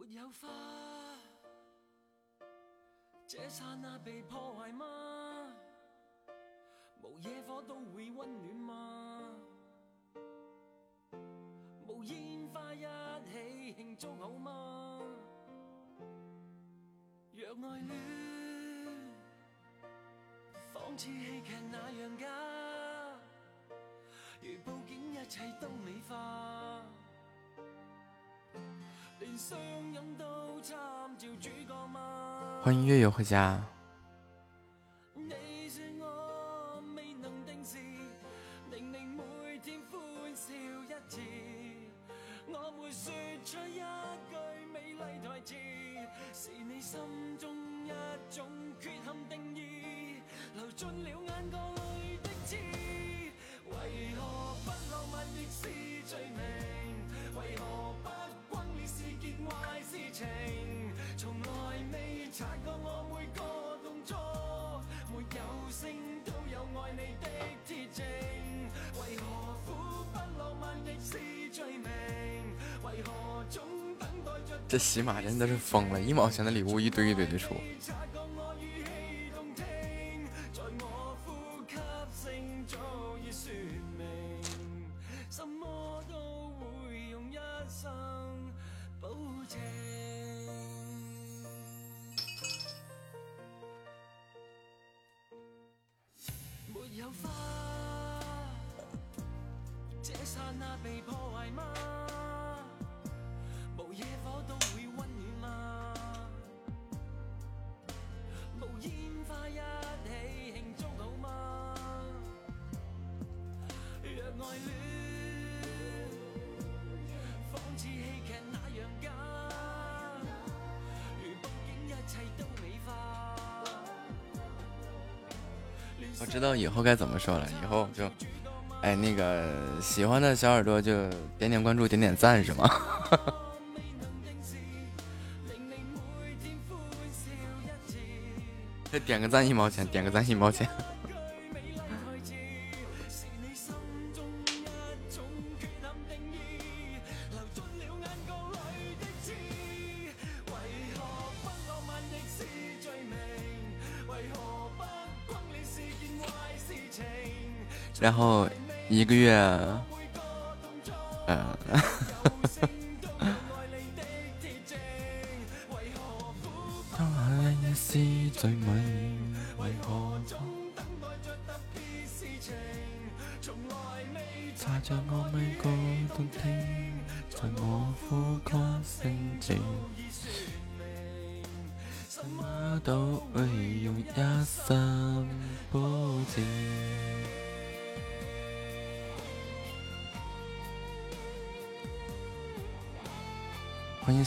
没有花，这刹那被破坏吗？无野火都会温暖吗？无烟花一起庆祝好吗？若爱恋仿似戏剧那样假，如布景一切都美化。欢迎月月回家。这喜马真的是疯了，一毛钱的礼物一堆一堆的出。后该怎么说了，以后就，哎，那个喜欢的小耳朵就点点关注，点点赞，是吗？再点个赞一毛钱，点个赞一毛钱。然后一个月，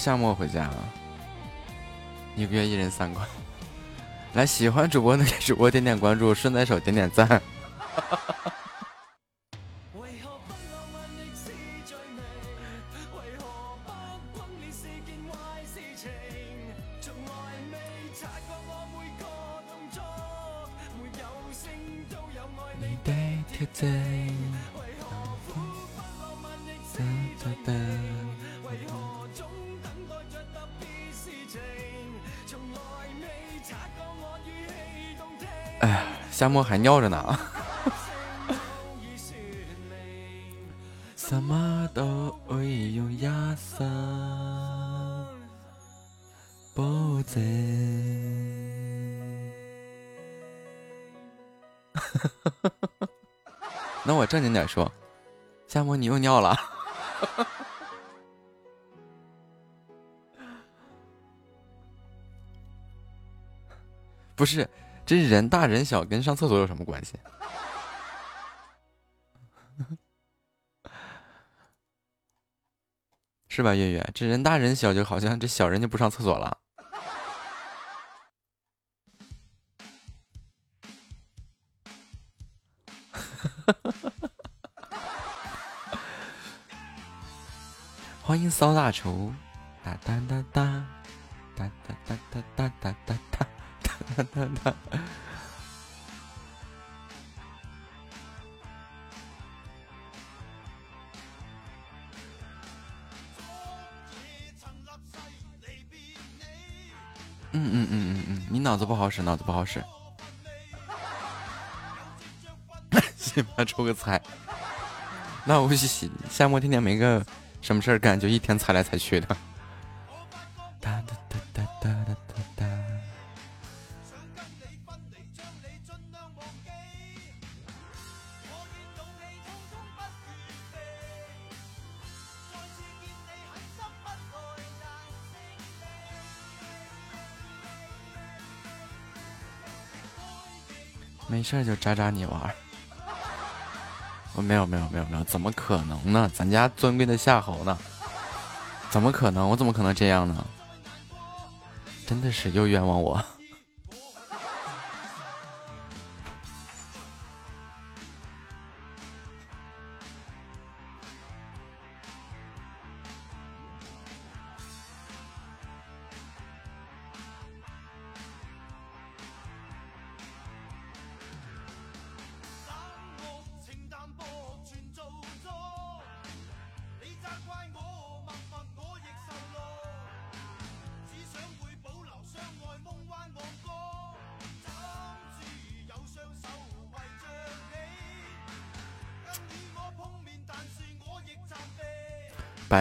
夏末回家，一个月一人三块。来，喜欢主播的给主播点点关注，顺带手点点赞。夏末还尿着呢。什么都会。那我正经点说，夏沫你又尿了。不是，这人大人小跟上厕所有什么关系？是吧，月月？这人大人小，就好像这小人就不上厕所了。欢迎骚大厨，哒哒哒哒哒哒哒哒哒哒哒。嗯嗯嗯嗯嗯，你脑子不好使，脑子不好使。起码抽个彩，那我夏末天天没个什么事儿干，就一天踩来踩去的。这就渣渣你玩。我没有没有没有没有，怎么可能呢？咱家尊贵的夏侯呢？怎么可能？我怎么可能这样呢？真的是又冤枉我。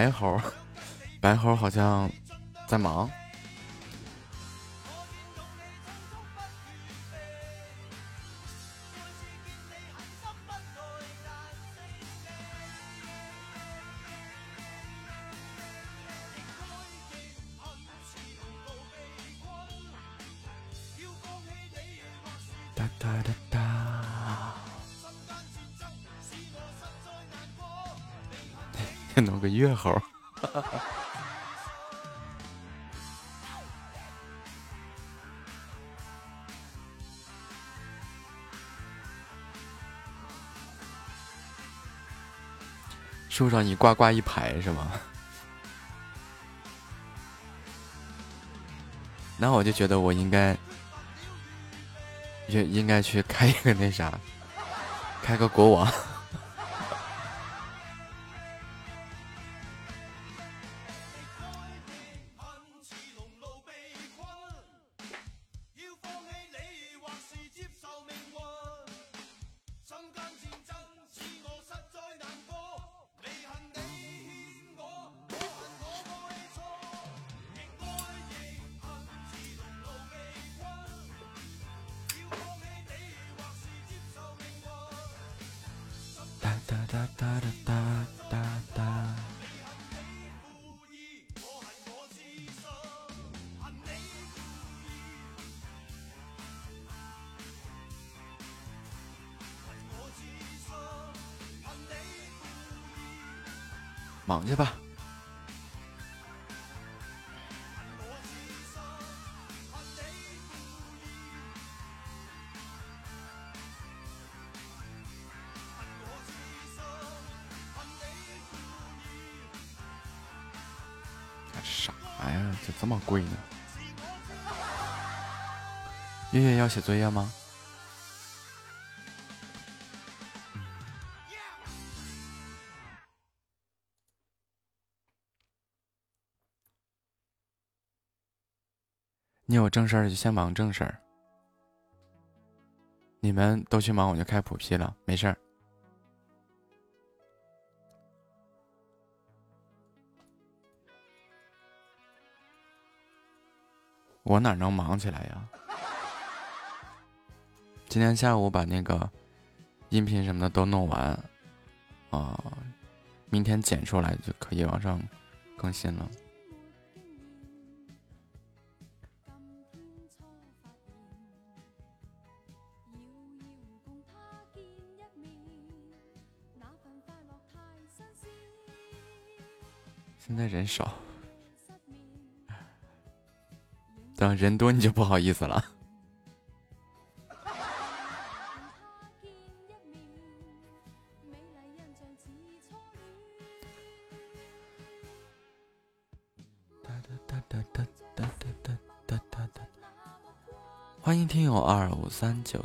白猴，白猴好像在忙。让你挂挂一排是吗？那我就觉得我应该，应应该去开一个那啥，开个国王。写作业吗？你有正事儿就先忙正事儿。你们都去忙我就开普批了没事儿。我哪能忙起来呀？今天下午把那个音频什么的都弄完，啊，明天剪出来就可以往上更新了。现在人少，等人多你就不好意思了。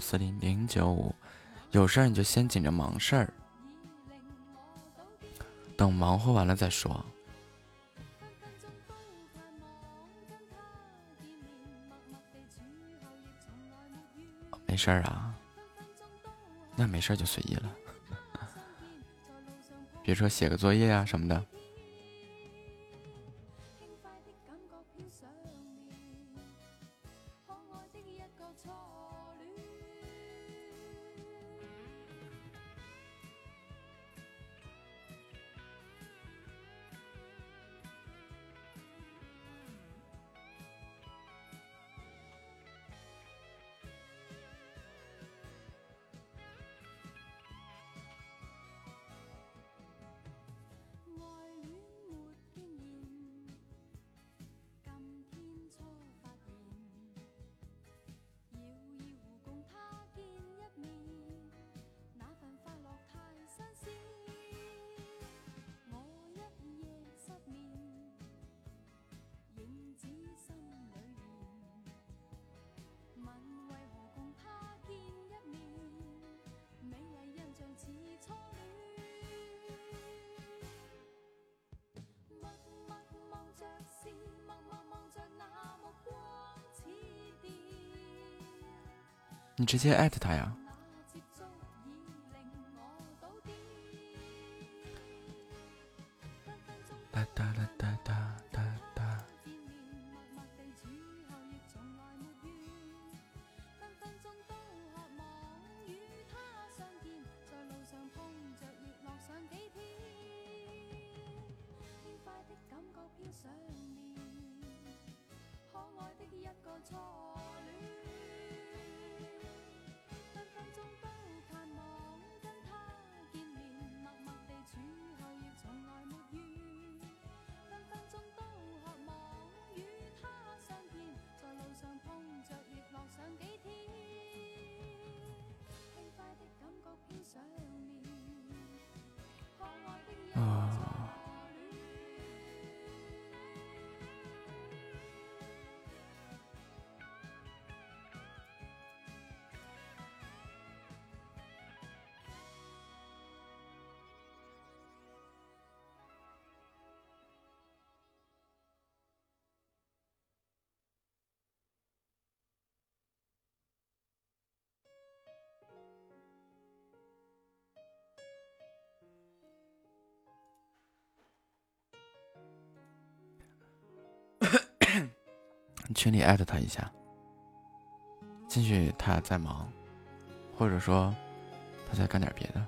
四零零九五，有事儿你就先紧着忙事儿，等忙活完了再说。没事儿啊，那没事儿就随意了。比如说写个作业啊什么的。直接艾特他呀。群里艾特他一下，进去他在忙，或者说他在干点别的。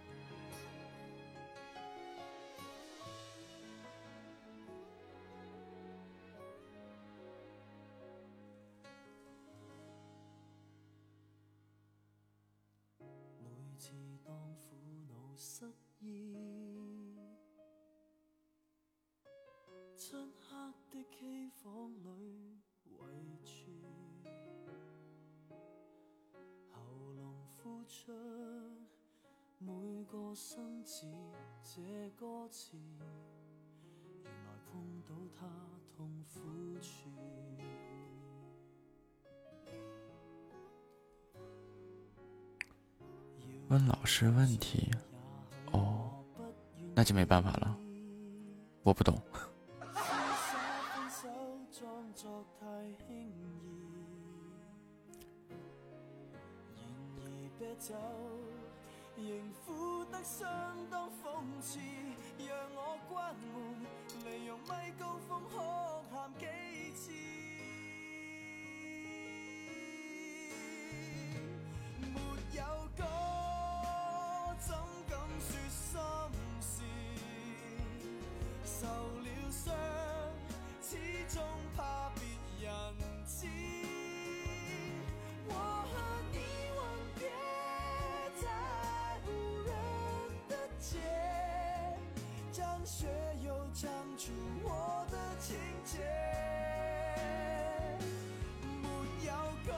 出每个生字这歌词，原来碰到他痛苦处。问老师问题，哦，那就没办法了，我不懂。就仍苦得相当讽刺，让我关门。利用咪高峰可喊几次？没有歌，怎敢说心事？受了伤，始终怕别人知。却又唱出我的情节。有歌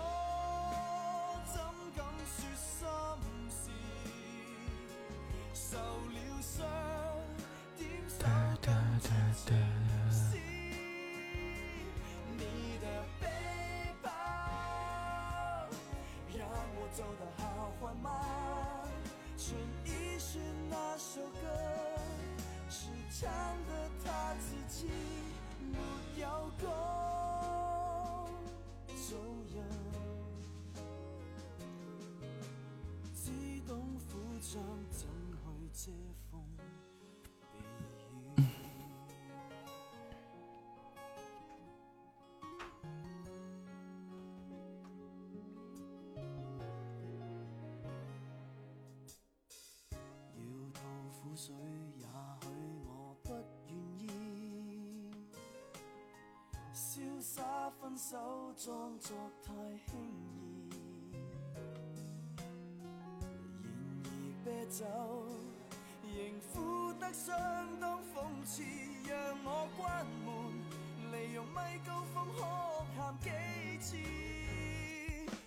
怎敢心事？受了伤点点分手装作太轻易，然而啤酒仍苦得相当讽刺，让我关门，利用咪高峰哭喊几次。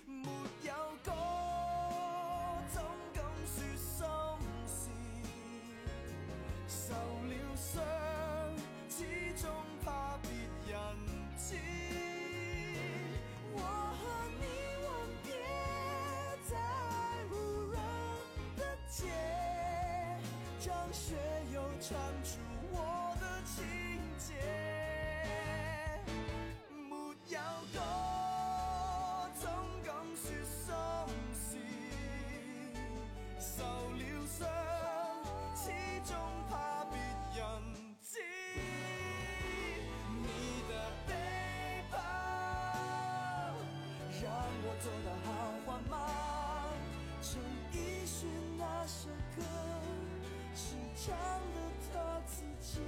没有歌，怎敢说心事？受了伤，始终怕别人知。张学友唱出我的情节没有歌怎敢说心事受了伤始终怕别人知你的背包让我走得好缓慢陈奕迅那首伤了他自己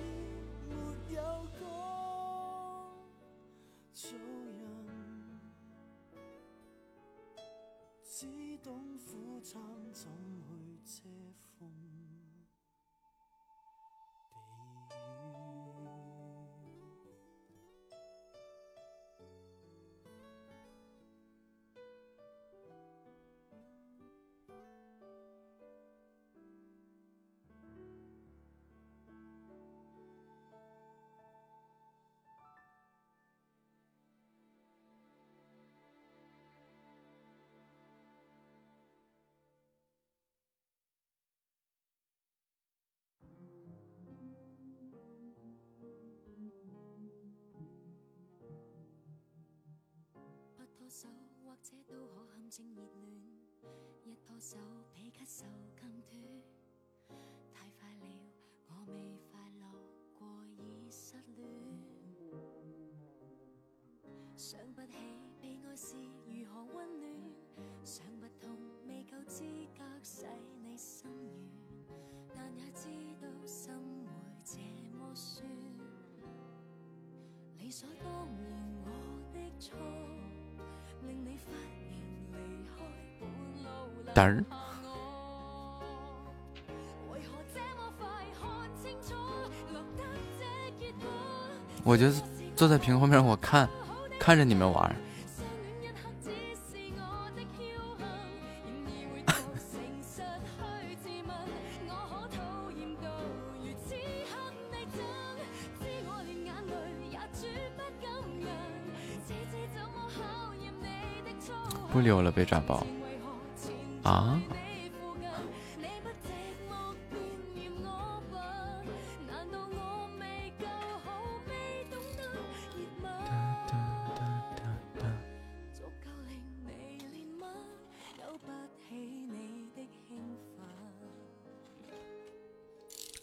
手或者都可堪称热恋，一拖手比咳嗽更短。太快了，我未快乐过已失恋。想不起被爱是如何温暖，想不通未够资格使你心软，但也知道心会这么酸。理所当然，我的错。嘚儿，我就坐在屏后面，我看看着你们玩。不溜了，被抓包啊！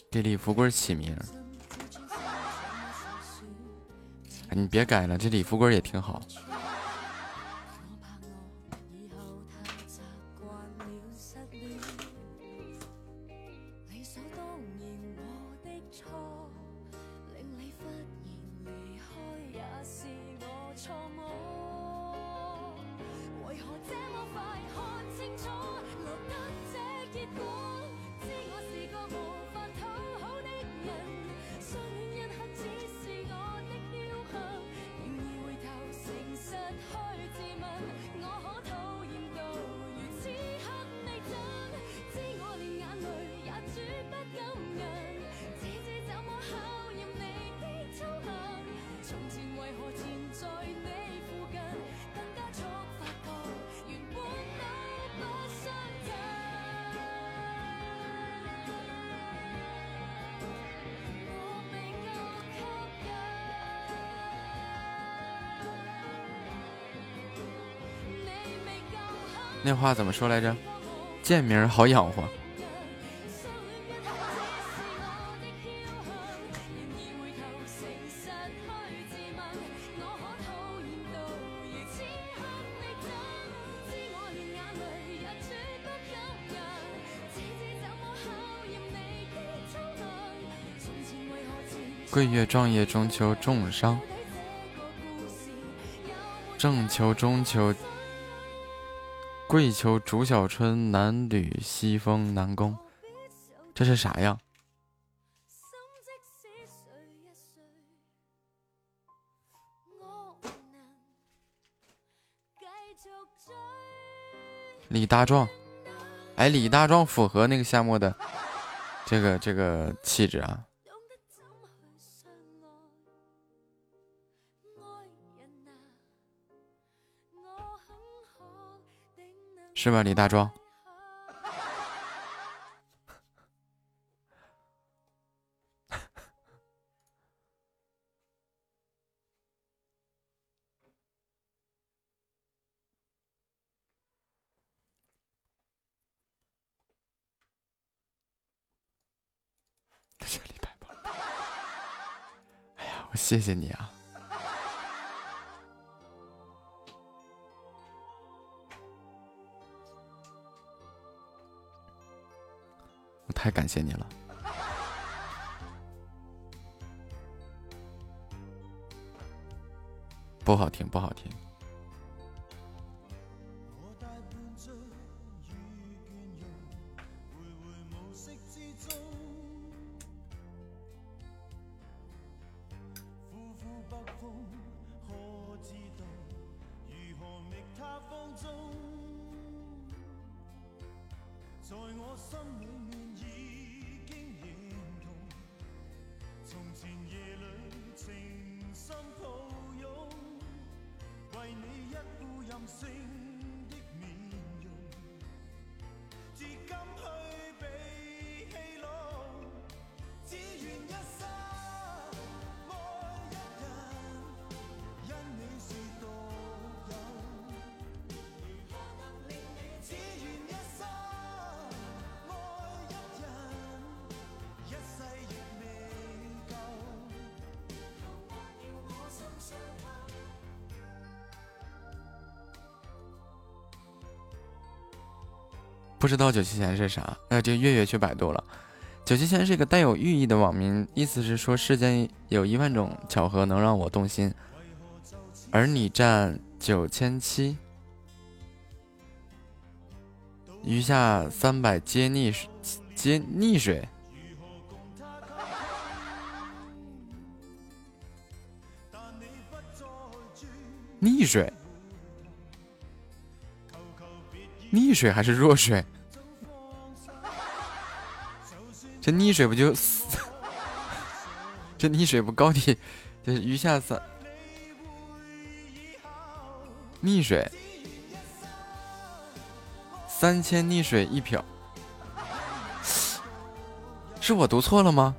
给李富贵起名，你别改了，这李富贵也挺好。那话怎么说来着？贱名好养活。桂月壮叶，中秋重伤。正秋、中秋、跪求、竹小春，南吕西风，南宫，这是啥呀？李大壮，哎，李大壮符合那个夏末的这个这个气质啊。是吧，李大壮？哎呀，我谢谢你啊！太感谢你了，不好听，不好听。知道九七贤是啥？呃，这月月去百度了。九七贤是一个带有寓意的网名，意思是说世间有一万种巧合能让我动心，而你占九千七，余下三百皆溺水，皆溺水，溺水，溺水还是弱水？这溺水不就死？这溺水不高低？这余下三溺水，三千溺水一瓢，是我读错了吗？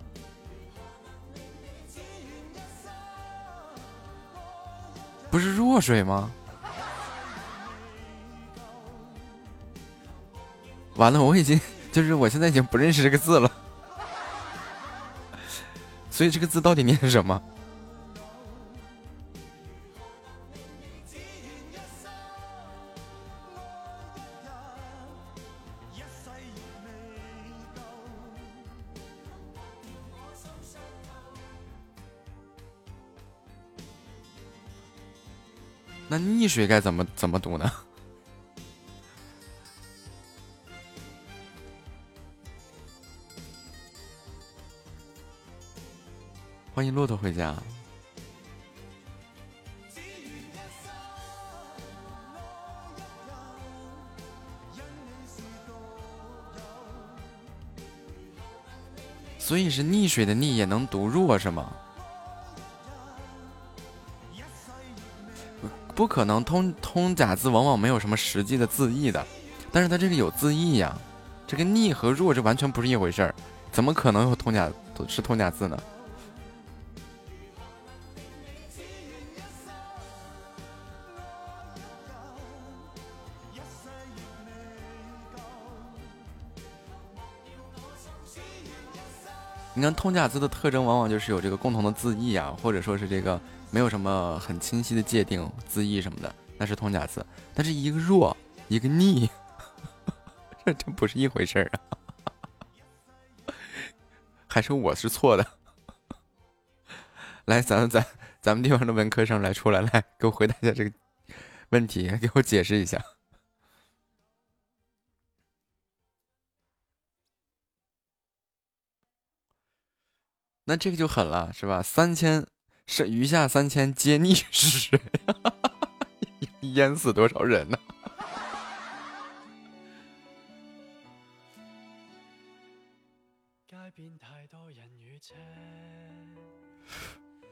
不是弱水吗？完了，我已经就是我现在已经不认识这个字了。所以这个字到底念什么？那溺水该怎么怎么读呢？欢迎骆驼回家。所以是溺水的溺也能读弱是吗？不可能，通通假字往往没有什么实际的字义的，但是它这个有字义呀。这个溺和弱这完全不是一回事儿，怎么可能有通假是通假字呢？看通假字的特征往往就是有这个共同的字义啊，或者说是这个没有什么很清晰的界定字义什么的，那是通假字。但是一个弱，一个逆，这这不是一回事儿啊？还是我是错的？来，咱们咱咱们地方的文科生来出来，来给我回答一下这个问题，给我解释一下。那这个就狠了，是吧？三千是余下三千皆逆是谁？淹死多少人呢？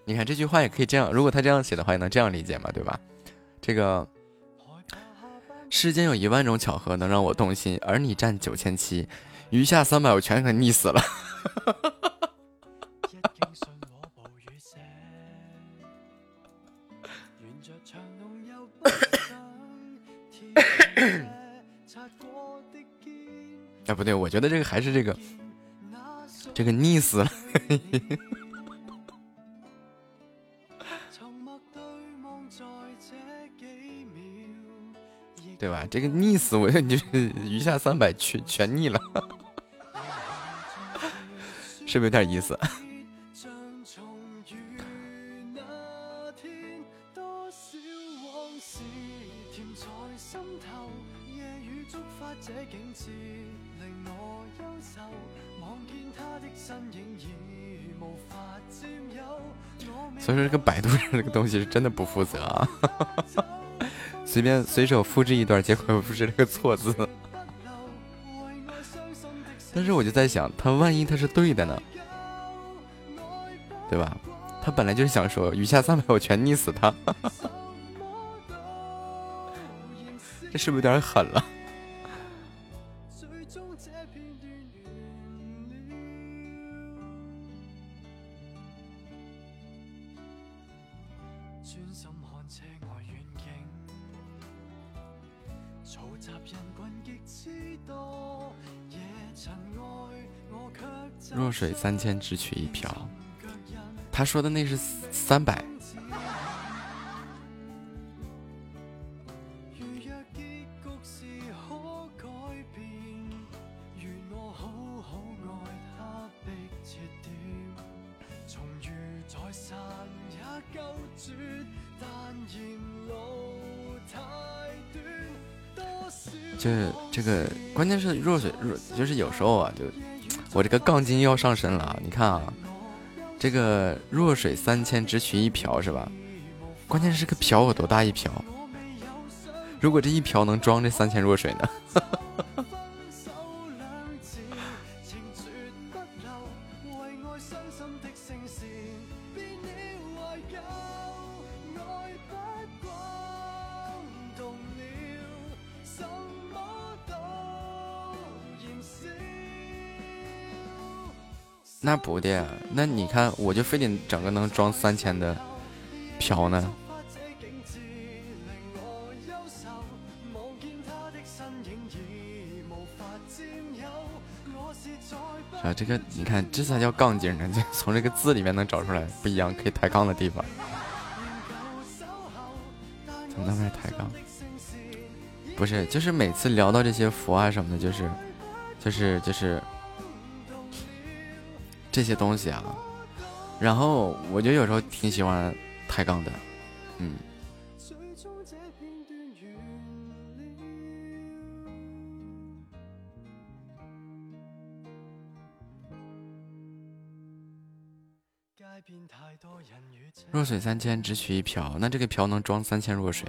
你看这句话也可以这样，如果他这样写的话，也能这样理解嘛，对吧？这个世间有一万种巧合能让我动心，而你占九千七，余下三百我全给溺死了。哎，不对，我觉得这个还是这个，这个溺死了，对吧？这个溺死，我你就余下三百全全溺了，是不是有点意思？说，这个百度上这个东西是真的不负责啊！随便随手复制一段，结果复制了个错字。但是我就在想，他万一他是对的呢？对吧？他本来就是想说余下三百我全溺死他，这是不是有点狠了？水三千只取一瓢，他说的那是三百。这这个关键是弱水弱，就是有时候啊就。我这个杠精要上身了，你看啊，这个弱水三千只取一瓢是吧？关键是个瓢有多大一瓢？如果这一瓢能装这三千弱水呢？那不的，那你看，我就非得整个能装三千的瓢呢。啊，这个你看，这才叫杠精呢！就 从这个字里面能找出来不一样可以抬杠的地方。怎么那么抬杠？不是，就是每次聊到这些佛啊什么的，就是，就是，就是。这些东西啊，然后我就有时候挺喜欢抬杠的，嗯。弱水三千只取一瓢，那这个瓢能装三千弱水。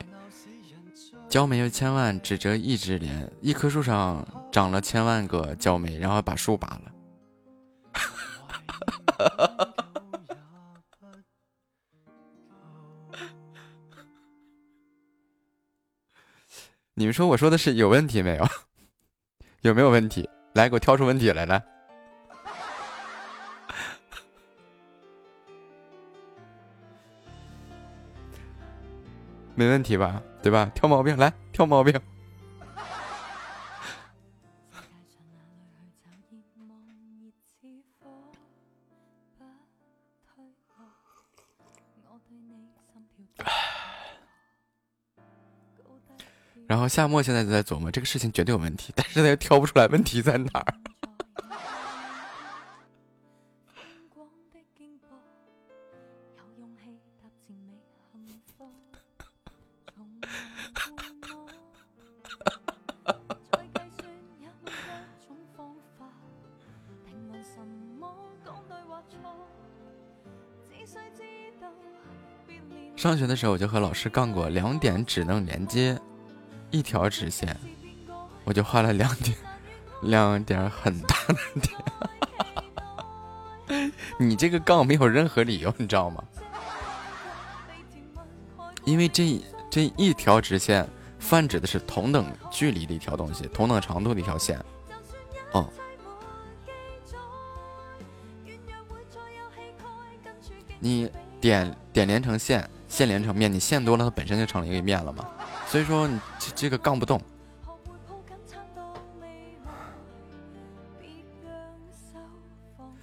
娇梅有千万，只折一枝莲。一棵树上长了千万个娇梅，然后把树拔了。你们说我说的是有问题没有？有没有问题？来，给我挑出问题来，来，没问题吧？对吧？挑毛病，来，挑毛病。然后夏沫现在就在琢磨这个事情绝对有问题，但是他又挑不出来问题在哪儿。上学的时候我就和老师杠过，两点只能连接一条直线，我就画了两点，两点很大的点。你这个杠没有任何理由，你知道吗？因为这这一条直线泛指的是同等距离的一条东西，同等长度的一条线。哦，你点点连成线。线连成面，你线多了，它本身就成了一个面了嘛。所以说你这这个杠不动。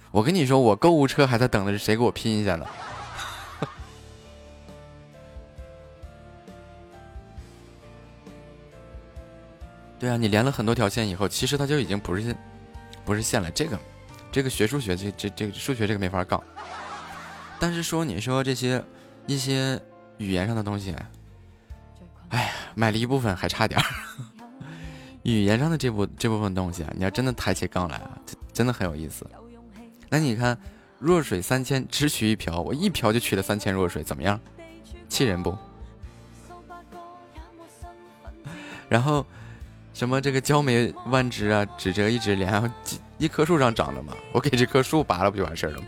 我跟你说，我购物车还在等着谁给我拼一下呢？对啊，你连了很多条线以后，其实它就已经不是不是线了。这个这个学数学，这这这个数学这个没法杠。但是说你说这些。一些语言上的东西，哎呀，买了一部分还差点儿。语言上的这部这部分东西啊，你要真的抬起杠来啊，真的很有意思。那你看，弱水三千只取一瓢，我一瓢就取了三千弱水，怎么样？气人不？然后什么这个娇眉万枝啊，只折一枝莲，一棵树上长的嘛，我给这棵树拔了不就完事儿了吗？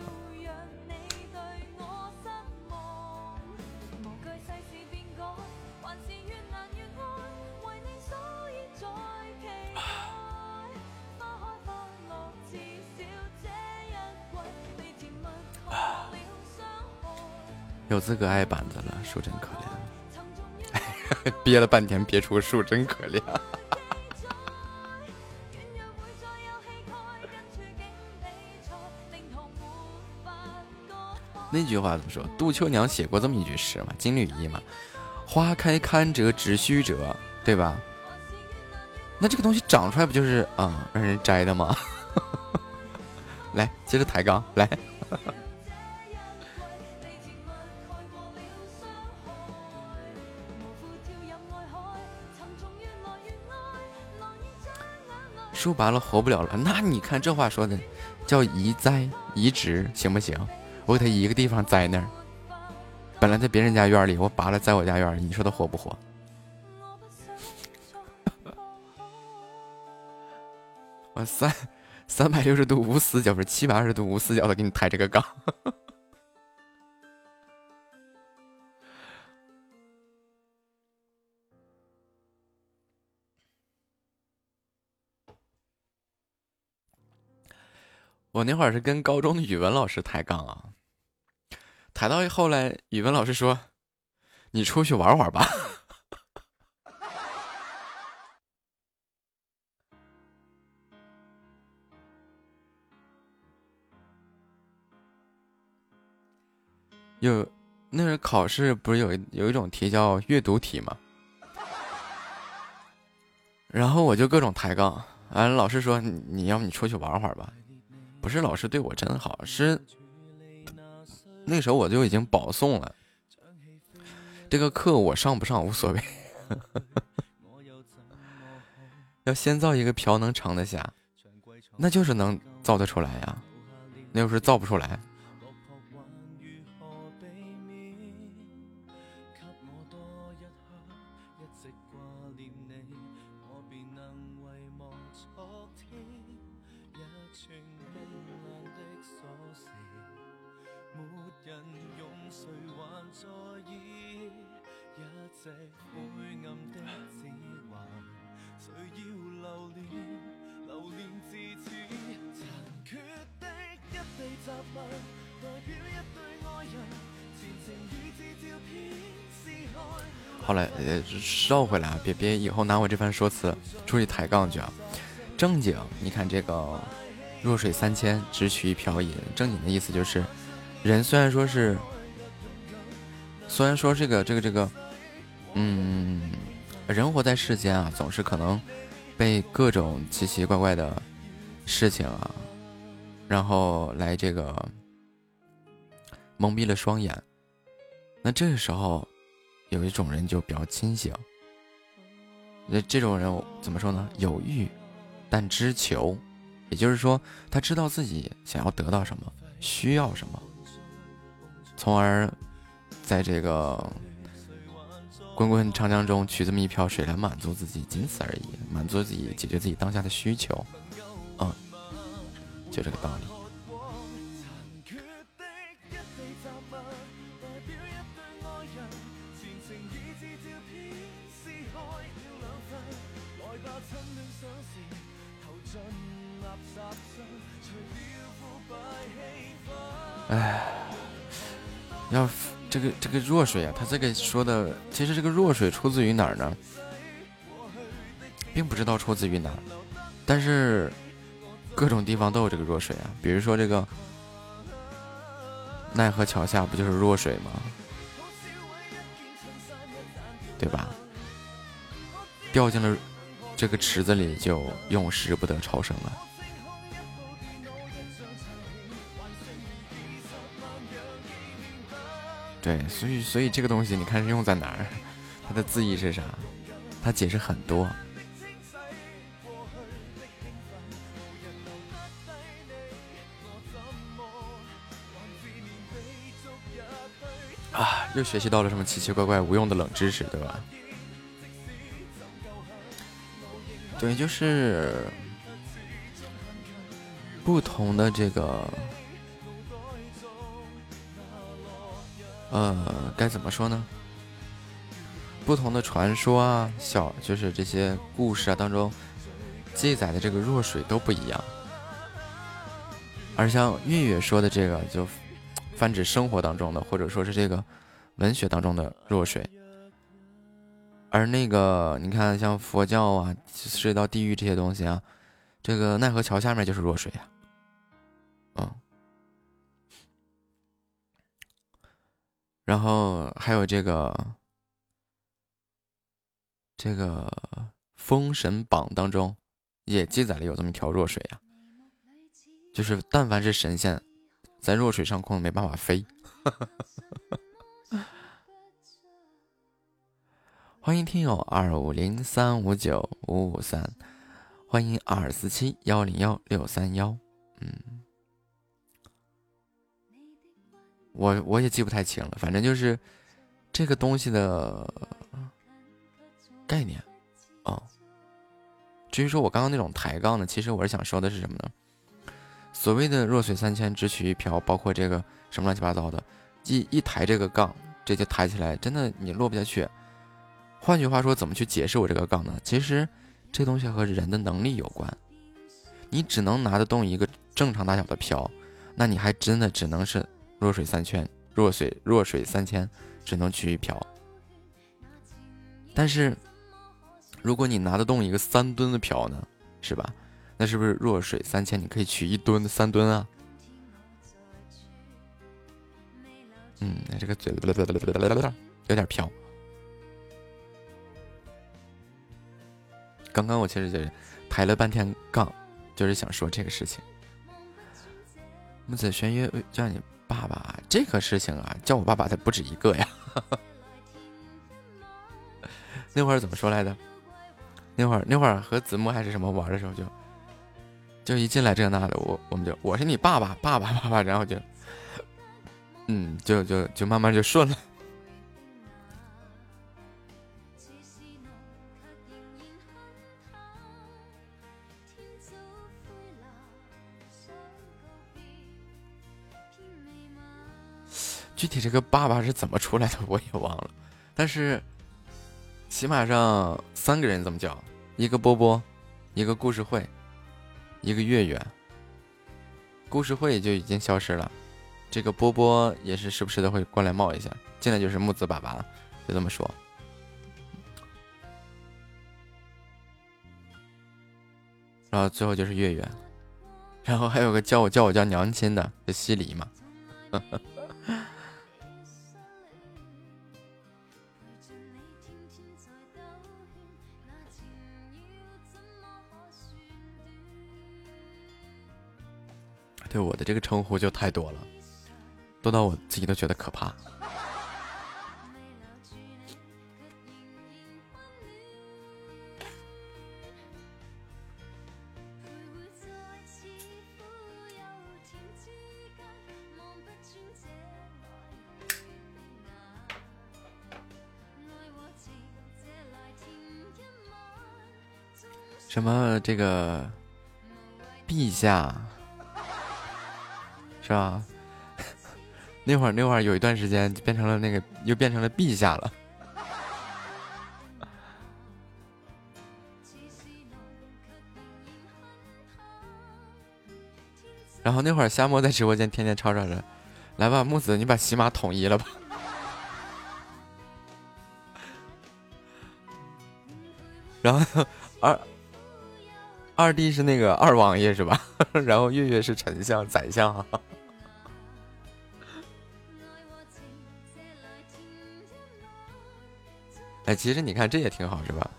有资格挨板子了，树真可怜。憋了半天憋出个树真可怜。那句话怎么说？杜秋娘写过这么一句诗嘛，《金缕衣》嘛，“花开堪折直须折”，对吧？那这个东西长出来不就是啊，让人摘的吗？来，接着抬杠，来。树拔了活不了了，那你看这话说的，叫移栽移植行不行？我给他一个地方栽那儿，本来在别人家院里，我拔了在我家院里，你说他活不活？我三三百六十度无死角，不是七百二十度无死角的给你抬这个杠。我那会儿是跟高中的语文老师抬杠啊，抬到后来，语文老师说：“你出去玩玩吧。”有，那是考试不是有有一种题叫阅读题吗？然后我就各种抬杠，完了老师说：“你要不你出去玩会儿吧。”不是老师对我真好，是那时候我就已经保送了。这个课我上不上无所谓，要先造一个瓢能盛得下，那就是能造得出来呀。那要是造不出来。好了，呃，绕回来啊，别别，以后拿我这番说辞出去抬杠去啊！正经，你看这个“弱水三千，只取一瓢饮”，正经的意思就是，人虽然说是，虽然说这个这个这个，嗯，人活在世间啊，总是可能被各种奇奇怪怪的事情啊，然后来这个蒙蔽了双眼。那这个时候，有一种人就比较清醒。那这种人怎么说呢？有欲，但知求，也就是说，他知道自己想要得到什么，需要什么，从而在这个滚滚长江中取这么一瓢水来满足自己，仅此而已，满足自己，解决自己当下的需求。嗯，就这个道理。哎，要这个这个弱水啊，他这个说的，其实这个弱水出自于哪儿呢？并不知道出自于哪儿，但是各种地方都有这个弱水啊。比如说这个奈何桥下不就是弱水吗？对吧？掉进了这个池子里，就永世不得超生了。对，所以所以这个东西，你看是用在哪儿？它的字义是啥？它解释很多。啊，又学习到了什么奇奇怪怪、无用的冷知识，对吧？对，就是不同的这个。呃，该怎么说呢？不同的传说啊，小就是这些故事啊当中记载的这个弱水都不一样。而像月月说的这个，就泛指生活当中的，或者说是这个文学当中的弱水。而那个你看，像佛教啊，涉及到地狱这些东西啊，这个奈何桥下面就是弱水呀，嗯。然后还有这个，这个《封神榜》当中也记载了有这么一条弱水呀，就是但凡是神仙，在弱水上空没办法飞。欢迎听友二五零三五九五五三，欢迎二四七幺零幺六三幺，嗯。我我也记不太清了，反正就是这个东西的概念哦。至于说我刚刚那种抬杠呢，其实我是想说的是什么呢？所谓的弱水三千只取一瓢，包括这个什么乱七八糟的，一一抬这个杠，这就抬起来，真的你落不下去。换句话说，怎么去解释我这个杠呢？其实这东西和人的能力有关。你只能拿得动一个正常大小的瓢，那你还真的只能是。弱水三千，弱水弱水三千，只能取一瓢。但是，如果你拿得动一个三吨的瓢呢，是吧？那是不是弱水三千？你可以取一吨三吨啊？嗯，这个嘴有点飘。刚刚我其实就是抬了半天杠，就是想说这个事情。木子玄月叫你。爸爸，这个事情啊，叫我爸爸的不止一个呀。那会儿怎么说来着？那会儿那会儿和子墨还是什么玩的时候，就就一进来这那的，我我们就我是你爸爸，爸爸爸爸，然后就嗯，就就就慢慢就顺了。具体这个爸爸是怎么出来的 我也忘了，但是起码上三个人这么叫，一个波波，一个故事会，一个月月。故事会就已经消失了，这个波波也是时不时的会过来冒一下，进来就是木子爸爸了，就这么说。然后最后就是月月，然后还有个叫我叫我叫娘亲的，就西离嘛。对我的这个称呼就太多了，多到我自己都觉得可怕。什么这个陛下是吧？那会儿那会儿有一段时间变成了那个，又变成了陛下了。然后那会儿夏沫在直播间天天吵吵着，来吧，木子，你把喜马统一了吧。然后二。二弟是那个二王爷是吧？然后月月是丞相、宰相。哎，其实你看这也挺好是吧？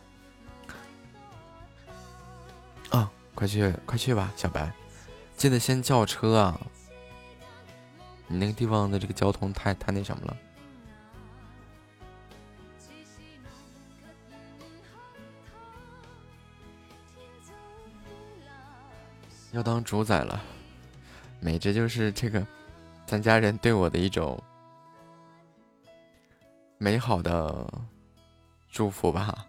啊，快去快去吧，小白，记得先叫车啊！你那个地方的这个交通太太那什么了。要当主宰了，美，这就是这个咱家人对我的一种美好的祝福吧。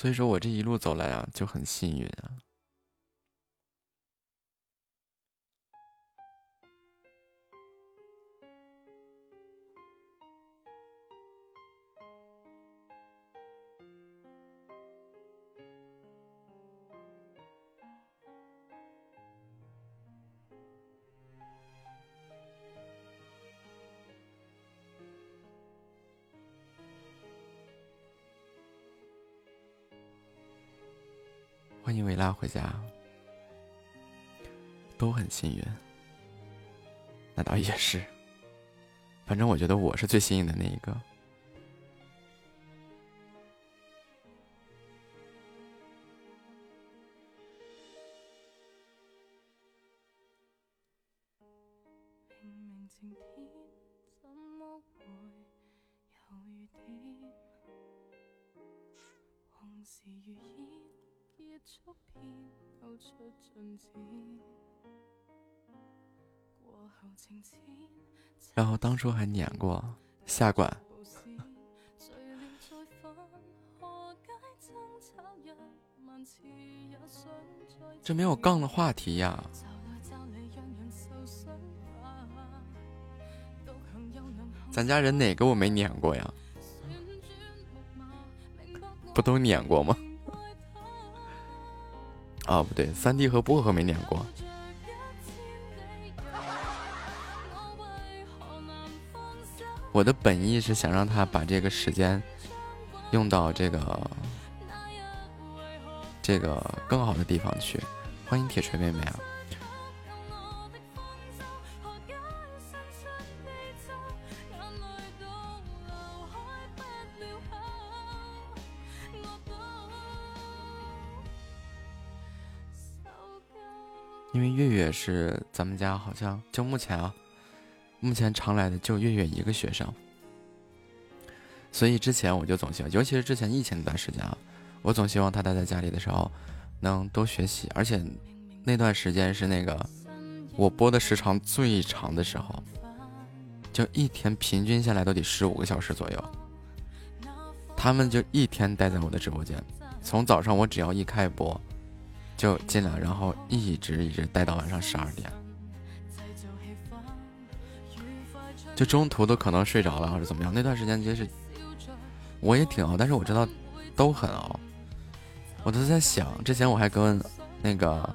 所以说我这一路走来啊，就很幸运啊。回家，都很幸运。那倒也是，反正我觉得我是最幸运的那一个。然后当初还撵过下管，这没有杠的话题呀。咱家人哪个我没撵过呀？不都撵过吗？哦，不对，三弟和薄荷没念过。我的本意是想让他把这个时间用到这个这个更好的地方去。欢迎铁锤妹妹啊！是咱们家，好像就目前啊。目前常来的就月月一个学生，所以之前我就总希望，尤其是之前疫情那段时间啊，我总希望他待在家里的时候能多学习，而且那段时间是那个我播的时长最长的时候，就一天平均下来都得十五个小时左右，他们就一天待在我的直播间，从早上我只要一开播就进来，然后一直一直待到晚上十二点。就中途都可能睡着了，或者怎么样？那段时间真是，我也挺熬，但是我知道都很熬。我都在想，之前我还跟那个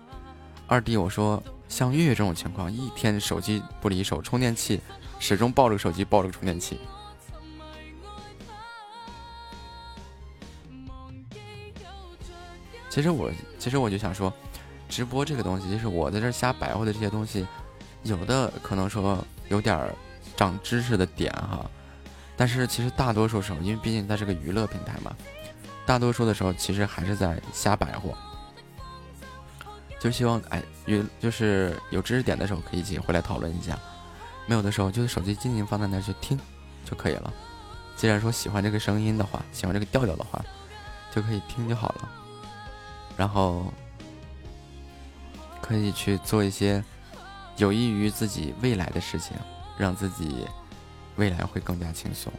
二弟我说，像月月这种情况，一天手机不离手，充电器始终抱着手机，抱着充电器，其实我其实我就想说，直播这个东西，就是我在这瞎白话的这些东西，有的可能说有点长知识的点哈，但是其实大多数时候，因为毕竟它是个娱乐平台嘛，大多数的时候其实还是在瞎白活。就希望哎，有就是有知识点的时候可以一起回来讨论一下，没有的时候就是手机静静放在那去听就可以了。既然说喜欢这个声音的话，喜欢这个调调的话，就可以听就好了。然后可以去做一些有益于自己未来的事情，让自己未来会更加轻松。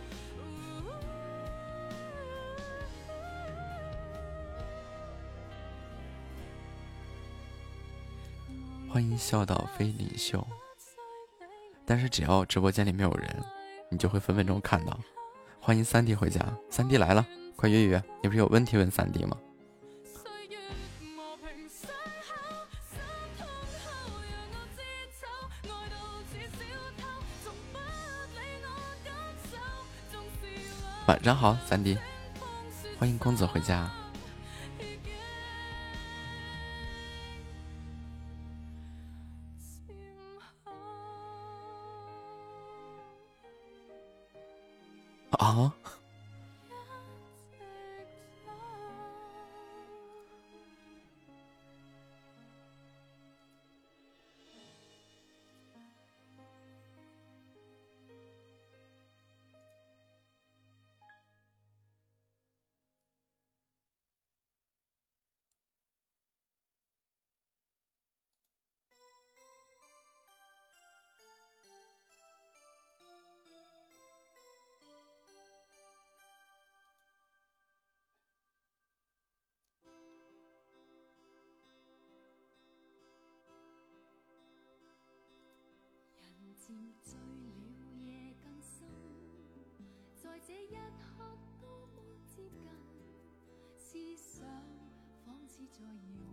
欢迎笑到非领袖，但是只要直播间里没有人，你就会分分钟看到。欢迎三弟回家，三弟来了，快约约！你不是有问题问三弟吗？晚上好，三弟，欢迎公子回家。啊！渐醉了，夜更深，在这一刻多么接近，思想仿似在摇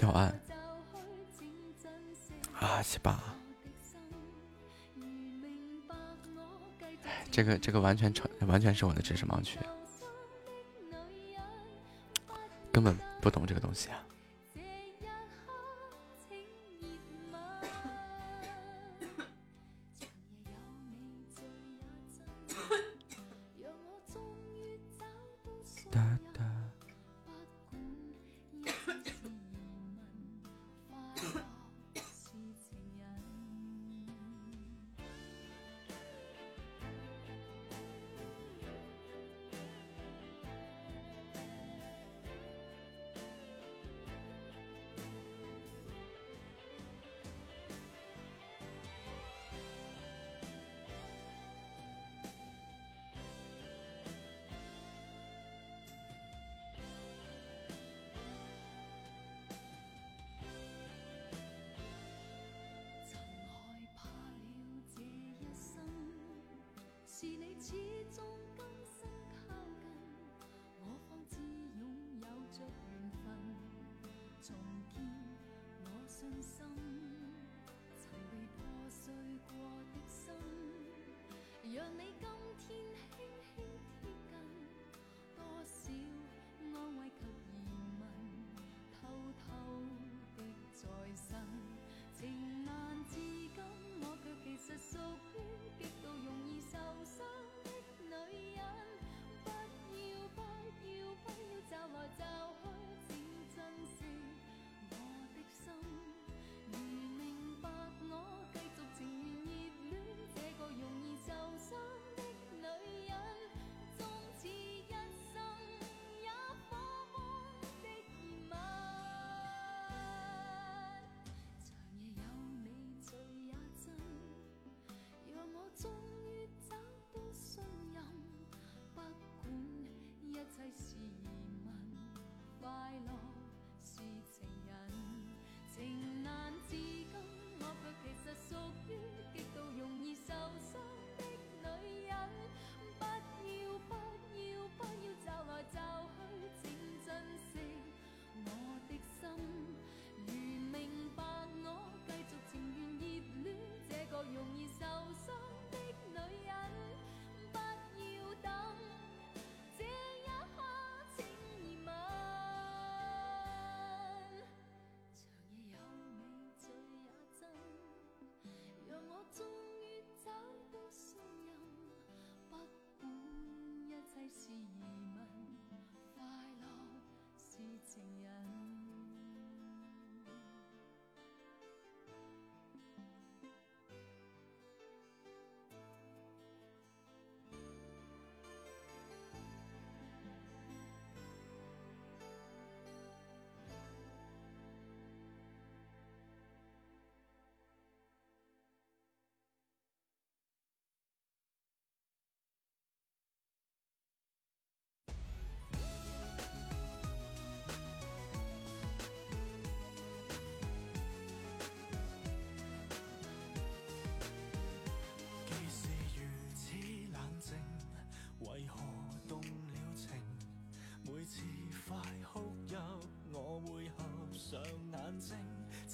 教案啊，七八。这个这个完全成完全是我的知识盲区，根本不懂这个东西啊。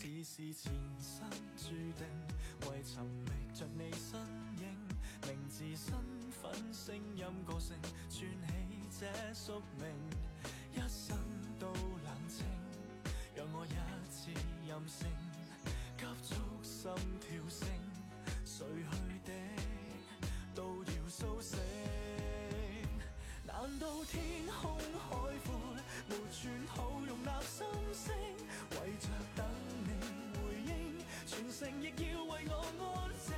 只是前生注定，為尋覓着你身影，名字、身份、聲音、個性，串起這宿命，一生都冷清，讓我一次任性，急速心跳聲，睡去的都要苏醒。難道天空海闊，沒處好容納心聲？為着，全城亦要為我安靜。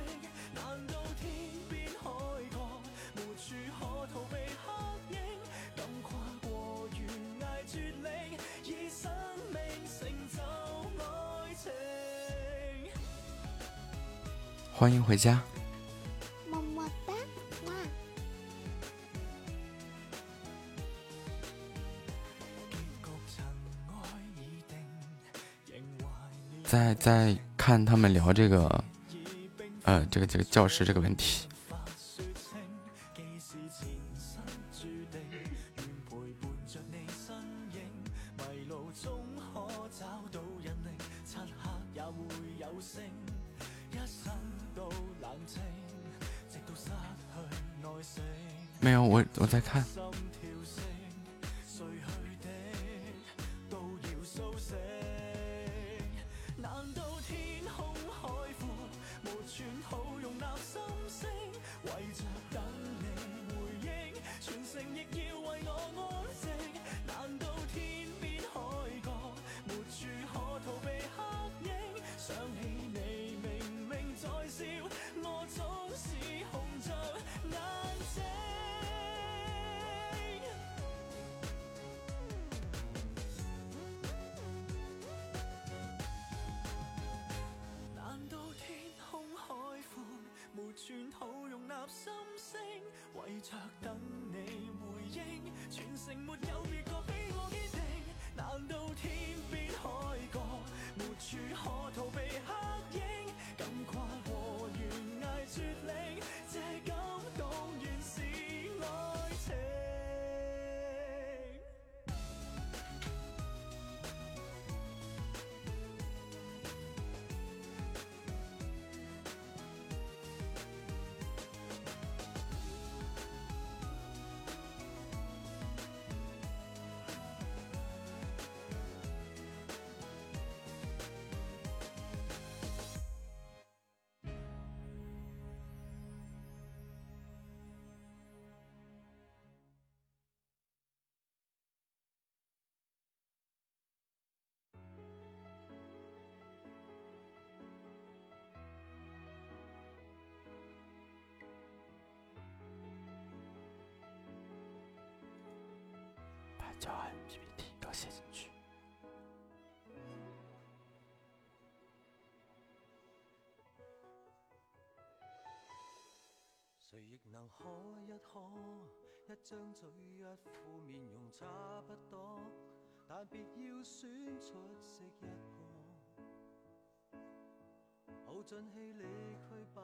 難道天邊海角，沒處可逃避黑影？敢跨過懸崖絕嶺，以生命成就愛情。歡迎回家。么么哒，哇！結局已定，看他们聊这个呃这个这个教师这个问题。但別要選出色一個，耗盡氣力去不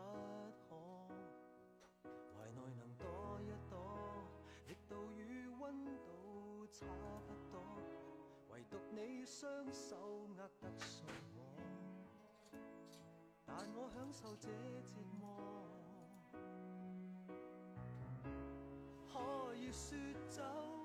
可，懷內能躲一躲，力度與溫度差不多，唯獨你雙手握得住我，但我享受這折磨。可以說走，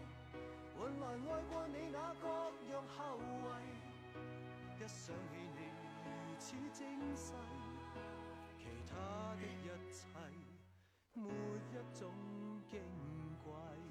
本来爱过你那各样后遗。一想起你如此精细，其他的一切没一种矜贵。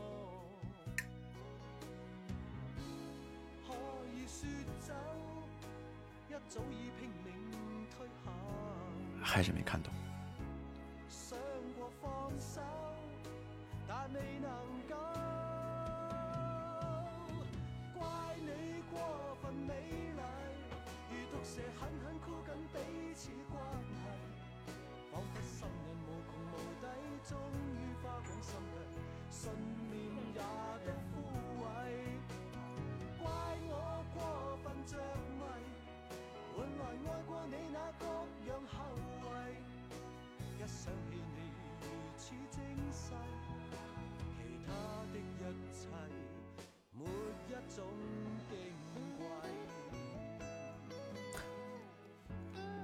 还是没看懂。想過放手，但未能夠。怪你過分美麗，如毒蛇狠狠箍緊彼此關係，彷彿心人無窮無底，終於花光心計，信念也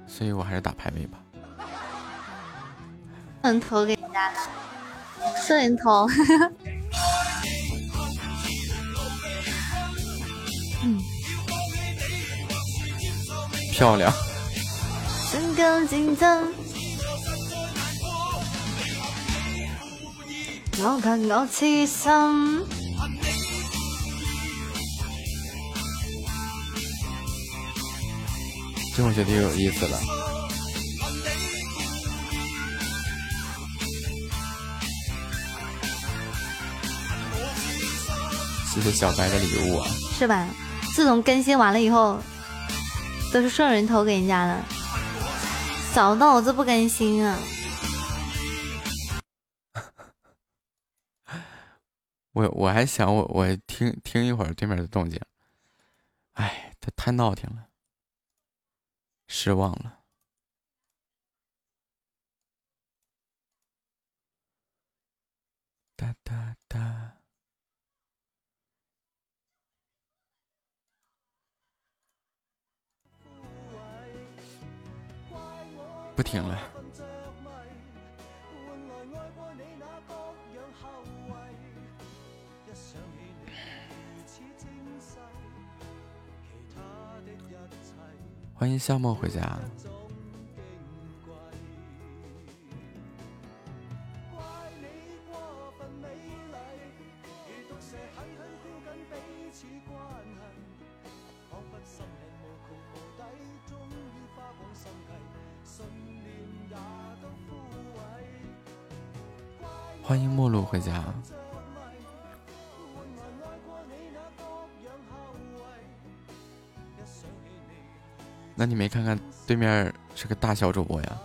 所以我还是打排位吧。摄人头给人家的，摄人漂亮，身高竞争，高看高起身。这我觉得又有意思了。谢谢小白的礼物啊！是吧？自从更新完了以后，都是顺人头给人家的，早到我这不更新啊！我我还想我我听听一会儿对面的动静，哎，他太闹挺了，失望了。哒哒哒，不听了。欢迎夏末回家。回家。那你没看看对面是个大小主播呀？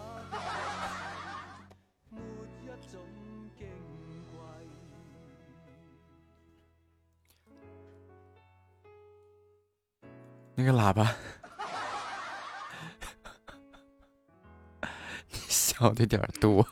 那个喇叭，你小的点多。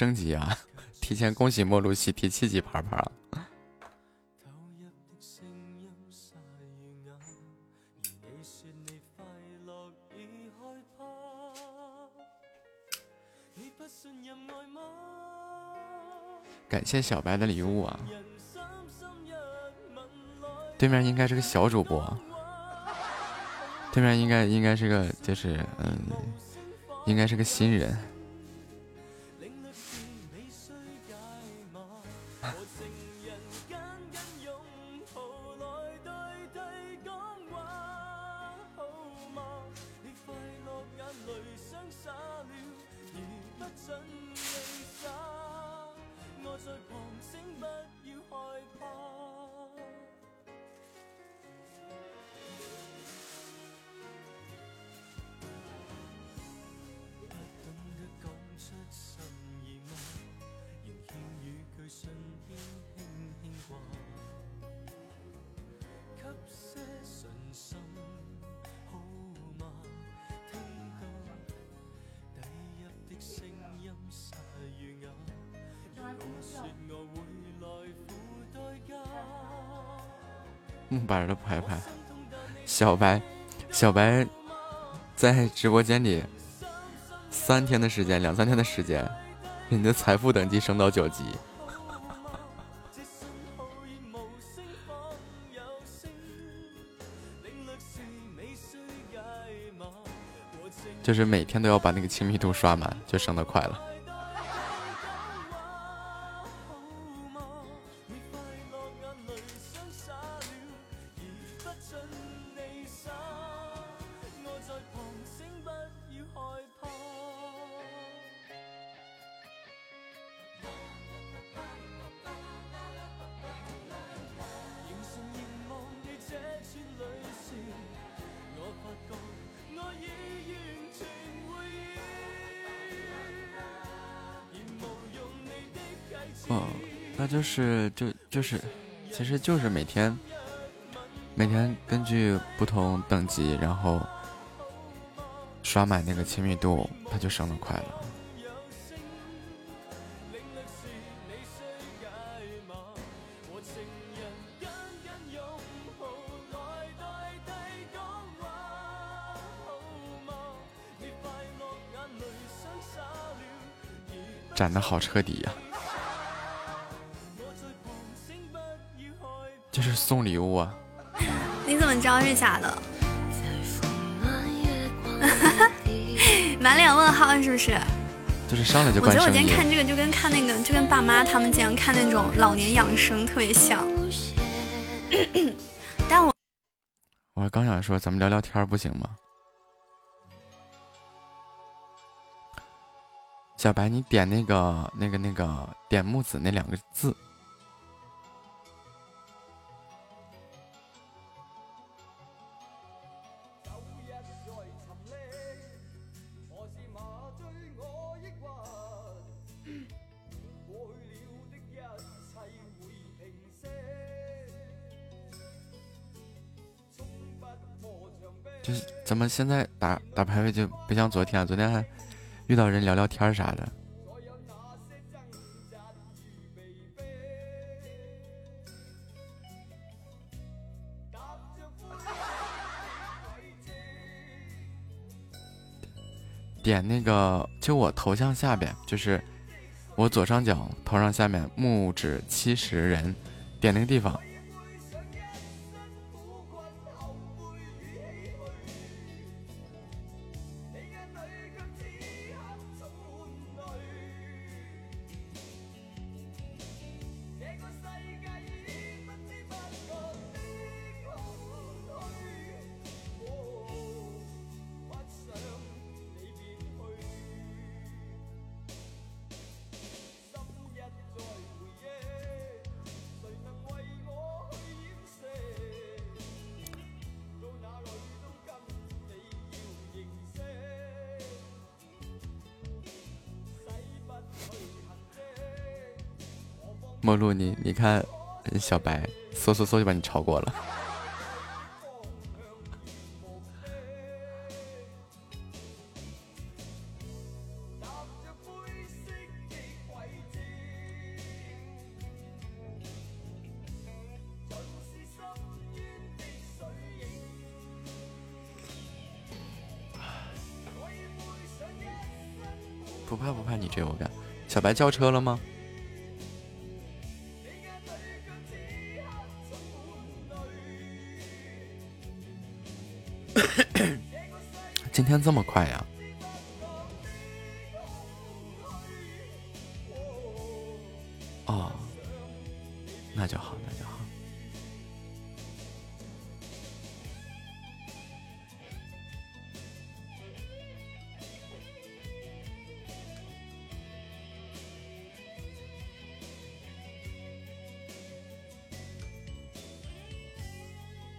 升级啊提前恭喜莫露西提七级牌牌啊感谢小白的礼物啊。对面应该是个小主播。对面应该应该是个就是嗯应该是个新人。小白，小白在直播间里三天的时间，两三天的时间，你的财富等级升到九级。就是每天都要把那个亲密度刷满，就升得快了。就是，其实就是每天，每天根据不同等级，然后刷满那个亲密度，它就升得快了。斩的好彻底呀！就是送礼物啊！你怎么知道是假的？满脸问号是不是？就是上来就。我觉得我今天看这个就跟看那个就跟爸妈他们经常看那种老年养生特别像。但我我刚想说咱们聊聊天不行吗？小白，你点那个那个那个点木子那两个字。现在打打排位就不像昨天？昨天还遇到人聊聊天啥的。点那个，就我头像下边，就是我左上角头上下面木指七十人，点那个地方。小白嗖嗖嗖就把你超过了。不怕不怕，你追我干。小白叫车了吗？这么快呀？哦，那就好，那就好。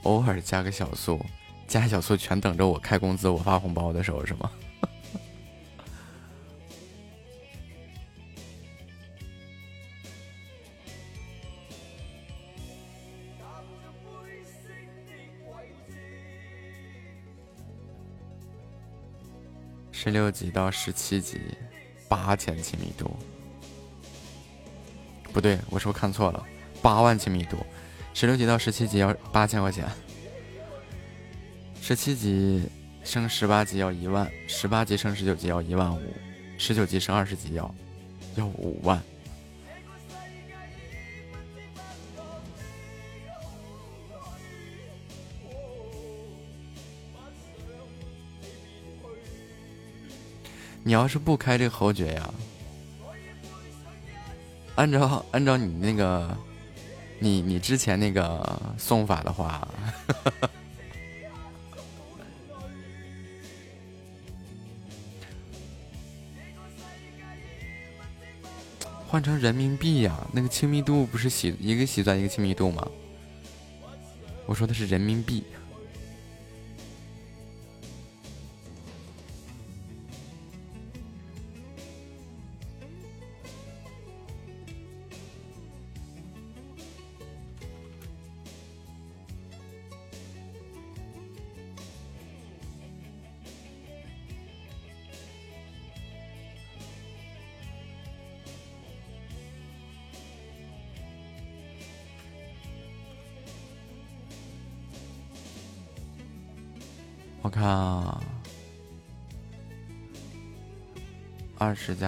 偶尔加个小素。加小苏全等着我开工资，我发红包的时候是吗？十六级到十七级，八千亲密度，不对，我是不是看错了？八万亲密度，十六级到十七级要八千块钱，十七级升十八级要一万，十八级升十九级要一万五，十九级升二十级要要五万。你要是不开这个侯爵呀，按照按照你那个，你你之前那个送法的话，换成人民币呀，那个亲密度不是洗一个洗钻一个亲密度吗？我说的是人民币。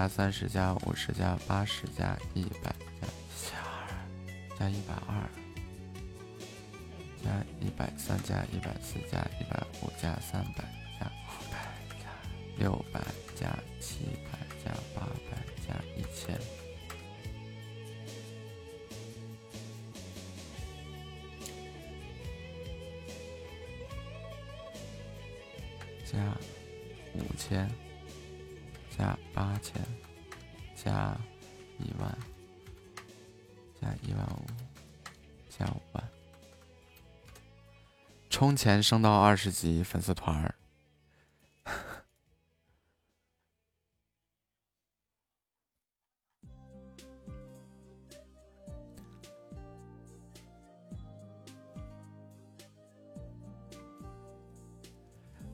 加三十加五十加八十加一百加加二加一百二加一百三加一百四加一百五加三百加五百加六百充钱升到二十级粉丝团儿。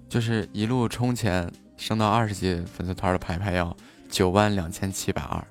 就是一路充钱升到二十级粉丝团的牌牌要九万两千七百二。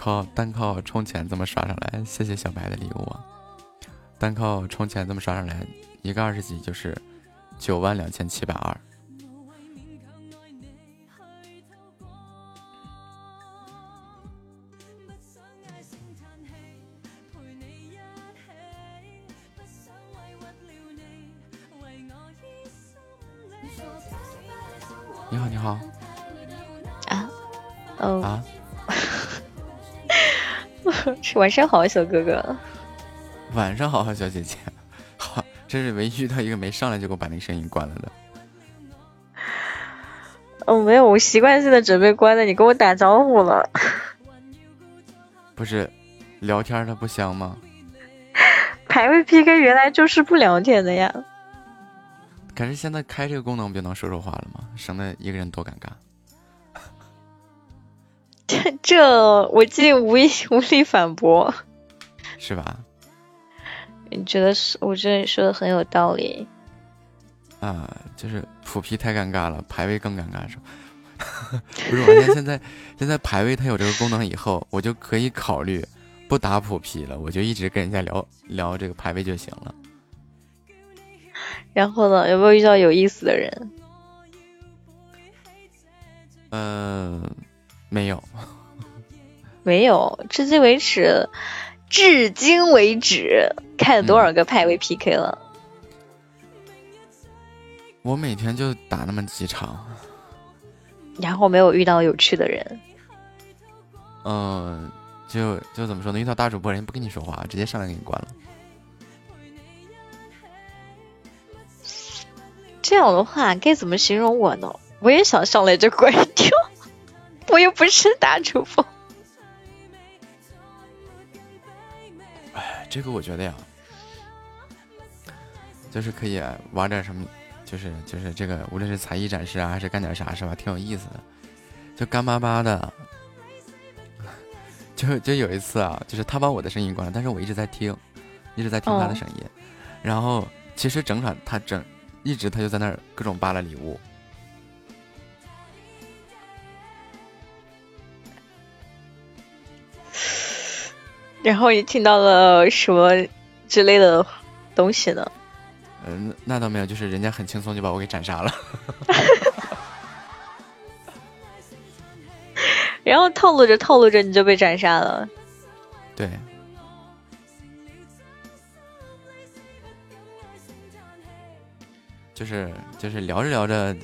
靠单靠充钱这么刷上来，谢谢小白的礼物啊！单靠充钱这么刷上来，一个二十级就是九万两千七百二。晚上好，小哥哥。晚上好，小姐姐。好，真是唯一遇到一个没上来就给我把那个声音关了的。哦，没有，我习惯性的准备关了，你跟我打招呼了。不是，聊天它不香吗？排位 PK 原来就是不聊天的呀。可是现在开这个功能不就能说说话了吗？省得一个人多尴尬。这这，我竟无意 无力反驳，是吧？你觉得是？我觉得你说的很有道理。啊，就是普皮太尴尬了，排位更尴尬是吧？不是，我现在现在现在排位它有这个功能以后，我就可以考虑不打普皮了，我就一直跟人家聊聊这个排位就行了。然后呢？有没有遇到有意思的人？嗯、没有。没有，至今为止，至今为止开了多少个排位 PK 了？我每天就打那么几场，然后没有遇到有趣的人。嗯，就就怎么说呢？遇到大主播，人家不跟你说话，直接上来给你关了。这样的话该怎么形容我呢？我也想上来就关掉，我又不是大主播。这个我觉得呀，就是可以玩点什么，就是就是这个，无论是才艺展示啊，还是干点啥，是吧？挺有意思的，就干巴巴的。就就有一次啊，就是他把我的声音关了，但是我一直在听，一直在听他的声音。然后其实整场他整一直他就在那儿各种扒拉礼物。然后也听到了什么之类的东西呢？嗯，那倒没有，就是人家很轻松就把我给斩杀了。然后透露着透露着你就被斩杀了。对。就是就是聊着聊着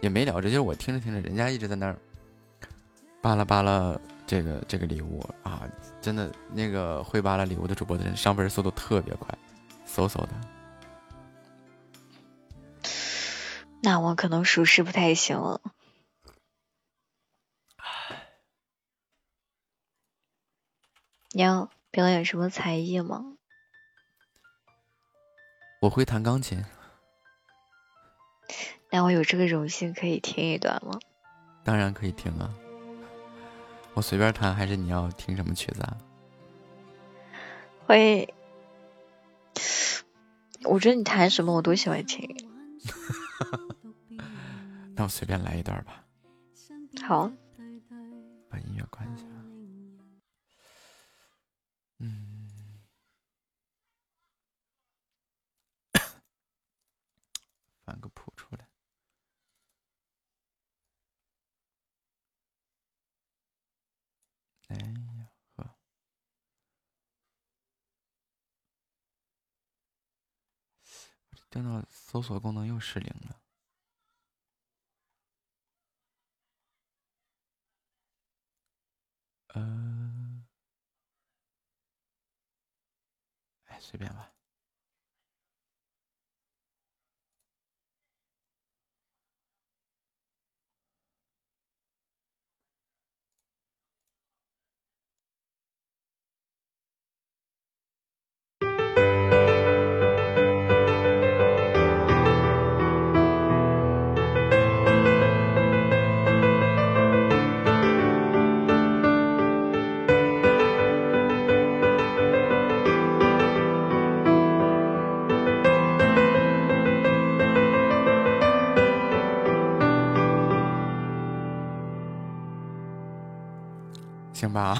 也没聊着，就是我听着听着，人家一直在那儿扒拉扒拉这个这个礼物啊，真的那个会扒拉礼物的主播的人上分速度特别快，嗖嗖的。那我可能属实不太行了。你要表演什么才艺吗？我会弹钢琴。那我有这个荣幸可以听一段吗？当然可以听啊，我随便弹，还是你要听什么曲子啊？会，我觉得你弹什么我都喜欢听。那我随便来一段吧。好。把音乐关一下。嗯。翻个谱出来。哎呀呵！我这电脑搜索功能又失灵了。嗯，哎，随便吧。行吧，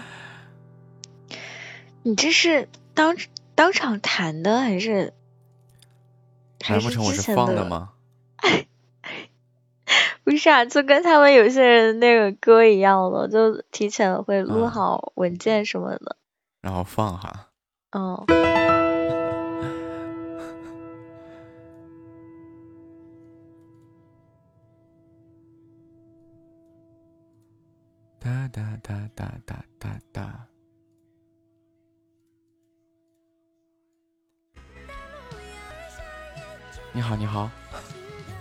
你这是当当场弹的还是？难不成我是放的吗？不是啊，就跟他们有些人那个歌一样的，就提前会录好文件什么的，然后放哈。嗯。哒哒哒哒哒哒哒。你好，你好。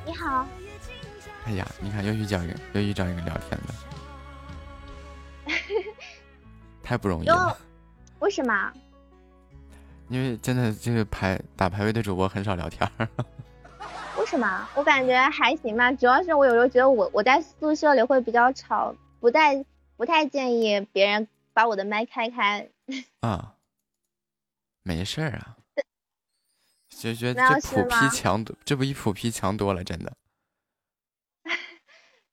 你好。哎呀，你看又遇见一个，又遇见一个聊天的，太不容易了。为什么？因为真的这个排打排位的主播很少聊天。为什么？我感觉还行吧，主要是我有时候觉得我我在宿舍里会比较吵。不太不太建议别人把我的麦开开 啊，没事儿啊，就觉得这普 P 强多，这比普 P 强多了，真的。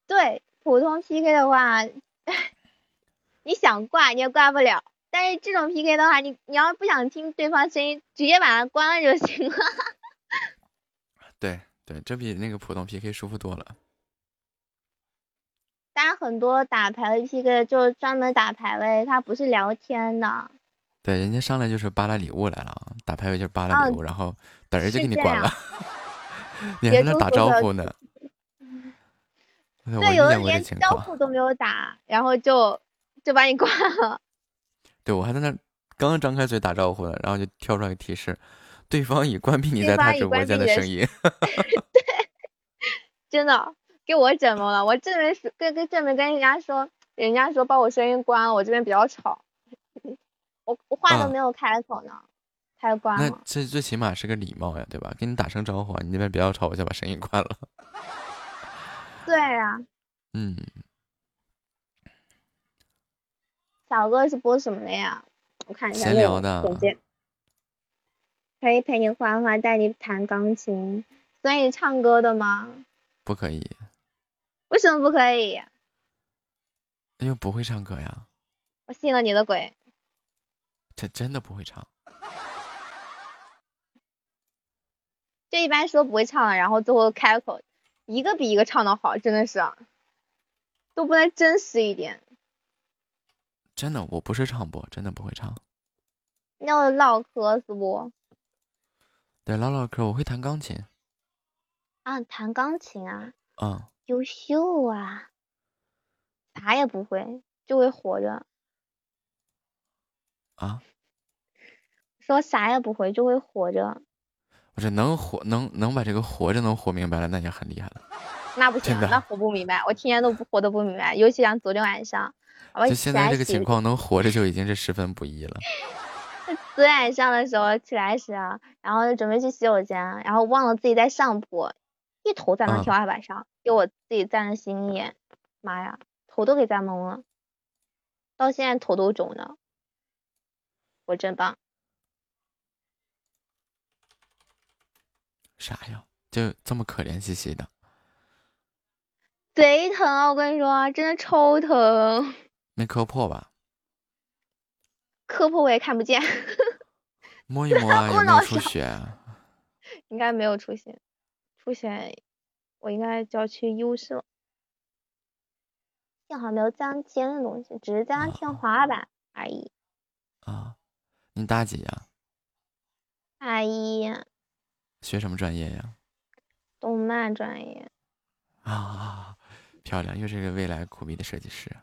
对，普通 PK 的话，你想挂你也挂不了，但是这种 PK 的话，你你要不想听对方声音，直接把它关了就行了。对对，这比那个普通 PK 舒服多了。但很多打排位 PK 就专门打排位，他不是聊天的。对，人家上来就是扒拉礼物来了，打排位就是扒拉礼物，然后等人就给你关了。你还在那打招呼呢。对，我连招。呼都没有打，然后就就把你挂了。对我还在那儿刚张开嘴打招呼了，然后就跳出来个提示，对方已关闭你在他直播间的声音。对真的给我整懵了。我这边是跟跟这边跟人家说，人家说把我声音关了，我这边比较吵，我我话都嗯没有开口呢，他就关那了。这最起码是个礼貌呀，对吧？跟你打声招呼啊，你那边不要吵，我就把声音关了。对啊，嗯，小哥是播什么的呀？我看一下闲聊的。可以陪你画画，带你弹钢琴。所以唱歌的吗？不可以，为什么不可以？因为不会唱歌呀，我信了你的鬼！这真的不会唱。就一般说不会唱了，然后最后开口，一个比一个唱的好，真的是，都不能真实一点。真的，我不是唱播，真的不会唱。那我唠嗑是不？对，唠唠嗑，我会弹钢琴。啊，弹钢琴啊，嗯，优秀啊！啥也不会，就会活着。啊，说啥也不会，就会活着，我这能活，能能把这个活着能活明白了，那也很厉害了。那不行那活不明白。我天天都不活得不明白，尤其像昨天晚上，我现在这个情况，能活着就已经是十分不易了。昨天晚上的时候起来时啊，然后就准备去洗手间，然后忘了自己在上铺，一头站到嗯天花板上，给我自己站的心眼，妈呀，头都给站懵了，到现在头都肿呢，我真棒。啥呀？就这么可怜兮兮的，贼疼啊！我跟你说，真的超疼，没磕破吧？磕破我也看不见，摸一摸啊，有没有出血啊？应该没有出血，出血我应该就要去医务室了。幸好没有脏尖的东西，只是沾了天花板而已。啊，你大几呀？阿姨，学什么专业呀？动漫专业，啊，漂亮，又是一个未来苦逼的设计师。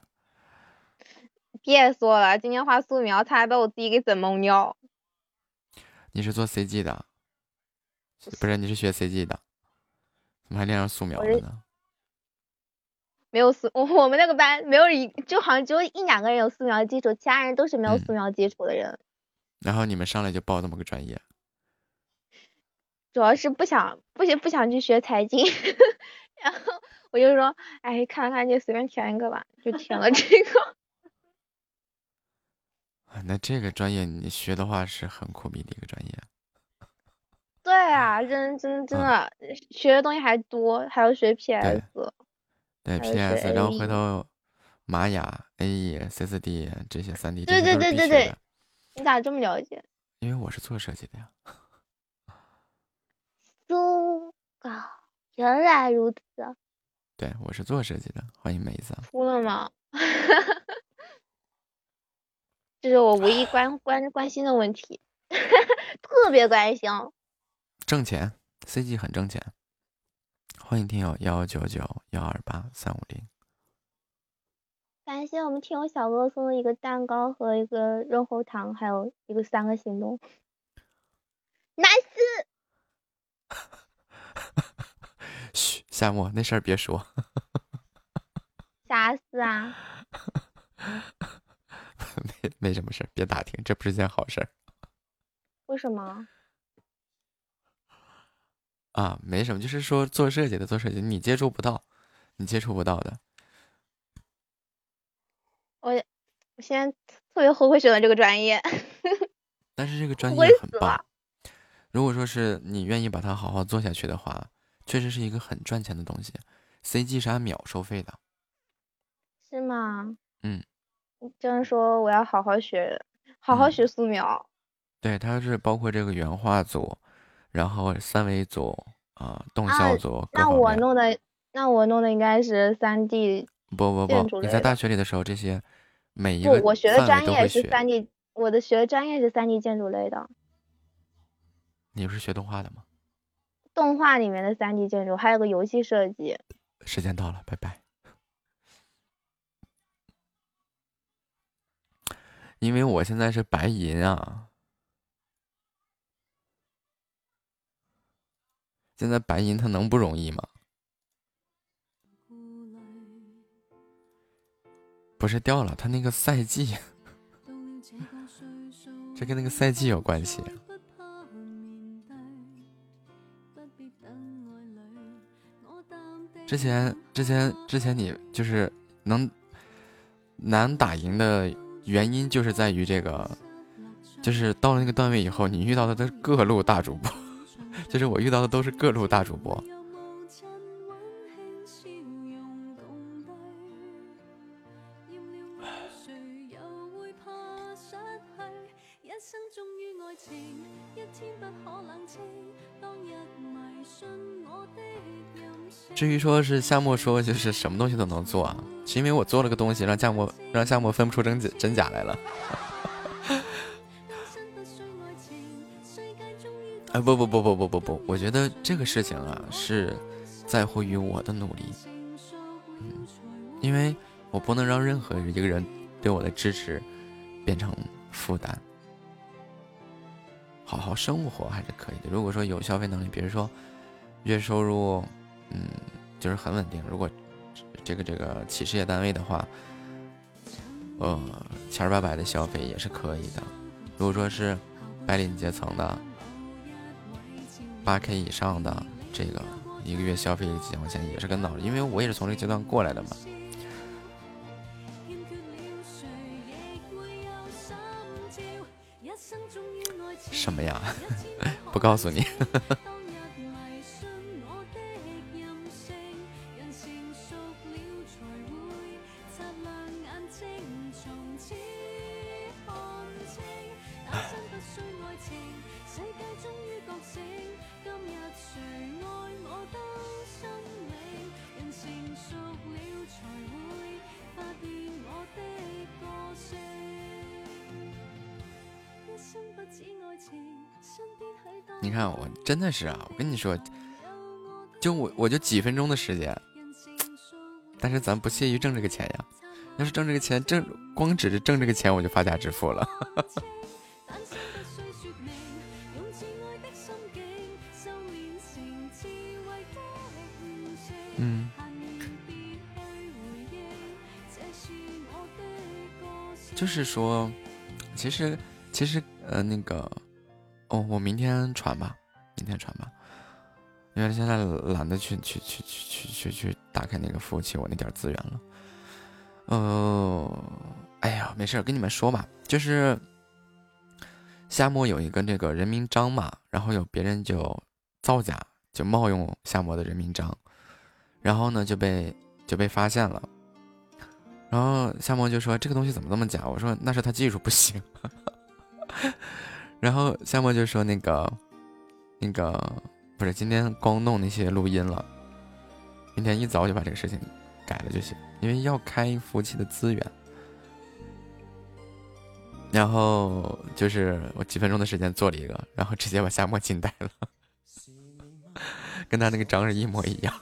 别说了，今天画素描，差点把我自己给整懵掉。你是做 CG 的？不是，你是学 CG 的？怎么还练上素描了呢？没有素，我 我们那个班没有一，就好像只有一两个人有素描基础，其他人都是没有嗯素描基础的人。然后你们上来就报这么个专业，主要是不想不想不想去学财经，然后我就说，哎，看了看就随便填一个吧，就填了这个。啊那这个专业你学的话是很苦逼的一个专业。对啊，真真真啊的、学的东西还多，还要学 PS。对 PS，然后回头玛雅、AE、CCD 这些三 D 这对对对对对你咋这么了解？因为我是做设计的呀。原来如此，对，我是做设计的，欢迎梅子啊。哭了吗？这是我唯一关关关心的问题，特别关心。挣钱，CG 很挣钱。欢迎听友幺九九幺二八三五零。感谢我们听友小哥送的一个蛋糕和一个润喉糖，还有一个三个行动。nice，嘘，夏沫，那事儿别说。啥事啊？没没什么事儿，别打听，这不是件好事儿为什么？啊。没什么，就是说做设计的做设计，你接触不到，你接触不到的。我我现在特别后悔选了这个专业。但是这个专业很棒。如果说是你愿意把它好好做下去的话，确实是一个很赚钱的东西。CG 是按秒收费的，是吗？嗯。这样说，我要好好学，好好嗯学素描。对，它是包括这个原画组，然后三维组啊动效组那我弄的那我弄的应该是三 d 不不不你在大学里的时候这些每一个我学的专业是三 d 我的学的专业是三 d 建筑类的。你不是学动画的吗？动画里面的三 d 建筑还有个游戏设计。时间到了拜拜。因为我现在是白银啊现在白银它能不容易吗？不是掉了，它那个赛季，这跟那个赛季有关系。之前之前之前你就是能难打赢的原因，就是在于这个，就是到了那个段位以后，你遇到的都是各路大主播，就是我遇到的都是各路大主播。至于说是夏末说就是什么东西都能做啊，是因为我做了个东西让夏末让夏末分不出真假真假来了。哎不不不不不不不，我觉得这个事情啊是在乎于我的努力，嗯，因为我不能让任何一个人对我的支持变成负担。好好生活还是可以的。如果说有消费能力，比如说月收入。嗯，就是很稳定。如果这个这个企事业单位的话，呃，千八百的消费也是可以的。如果说是白领阶层的，八 K 以上的，这个一个月消费几千块钱也是跟道理。因为我也是从这个阶段过来的嘛。什么呀？不告诉你。你 真的是啊，我跟你说，就我我就几分钟的时间，但是咱不屑于挣这个钱呀。要是挣这个钱，挣光指着挣这个钱，我就发家致富了。嗯，就是说，其实其实呃那个。哦，我明天传吧，明天传吧，因为现在懒得去去去去去去去打开那个服务器，我那点资源了。呃，哎呀，没事跟你们说吧，就是夏末有一个这个人名章嘛，然后有别人就造假，就冒用夏末的人名章，然后呢就被就被发现了，然后夏末就说这个东西怎么这么假？我说那是他技术不行。然后夏末就说：“那个，那个不是今天光弄那些录音了，明天一早就把这个事情改了就行，因为要开服务器的资源。然后就是我几分钟的时间做了一个，然后直接把夏沫惊呆了，跟他那个章是一模一样。”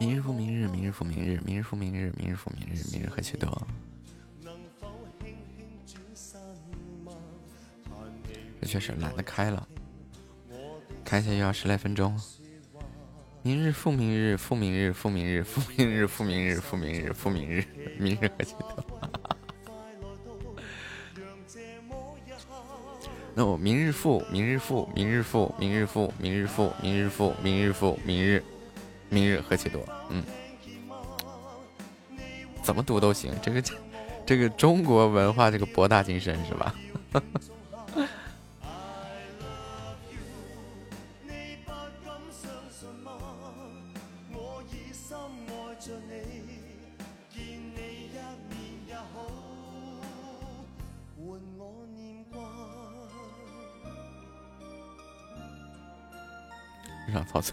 明日复明日，明日复明日，明日复明日，明日复明日，明日何其多。这确实懒得开了，开起来又要十来分钟。明日复明日，复明日，复明日，复明日，复明日，复明日，复明日，明日何其多。那我明日复，明日复，明日复，明日复，明日复，明日复，明日复，明日，明日何其多？嗯，怎么读都行。这个，这个中国文化这个博大精深是吧？上操作，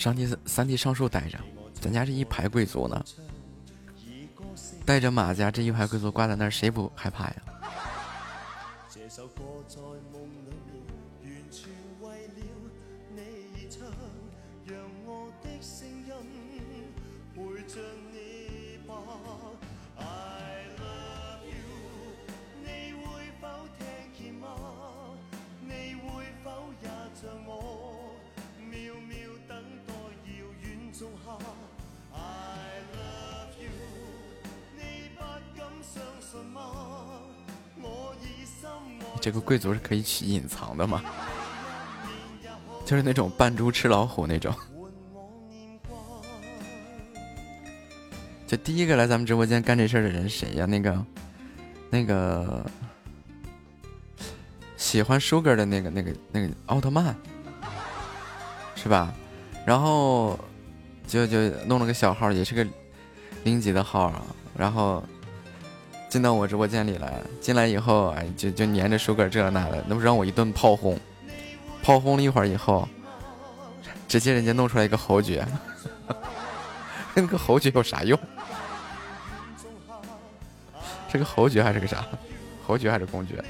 上帝三弟上树待着，咱家这一排贵族呢，带着马甲这一排贵族挂在那儿，谁不害怕呀？这个贵族是可以去隐藏的吗？就是那种扮猪吃老虎那种。就第一个来咱们直播间干这事儿的人谁呀？那个，那个喜欢 Sugar 的那个、那个、那个奥特曼，是吧？然后就就弄了个小号，也是个零级的号啊。然后进到我直播间里来，进来以后，哎，就就粘着 Sugar 这那的，那不让我一顿炮轰，炮轰了一会儿以后，直接人家弄出来一个侯爵，那个侯爵有啥用？这个侯爵还是个啥？侯爵还是公爵？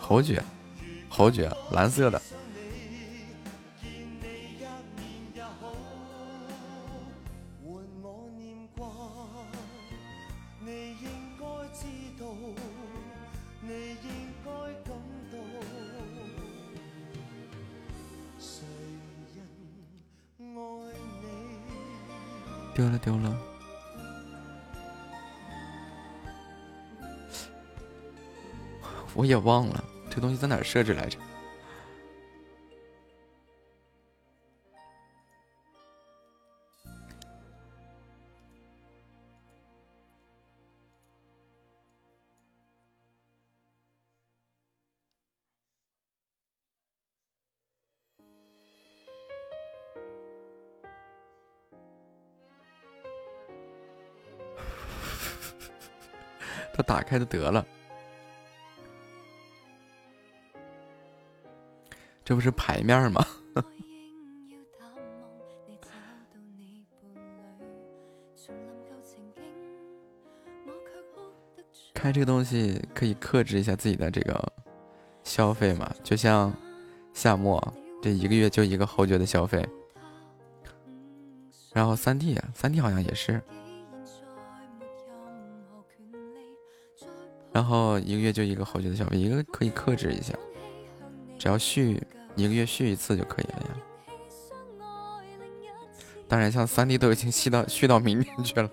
侯爵，侯爵，蓝色的。丢了丢了。我也忘了这东西在哪儿设置来着。开就得了。这不是牌面吗？开这个东西可以克制一下自己的这个消费嘛？就像夏末这一个月就一个侯爵的消费，然后三啊，三 D 好像也是，然后一个月就一个侯爵的消费，一个可以克制一下，只要续。一个月续一次就可以了呀。当然，像三弟都已经续到续到明年去了。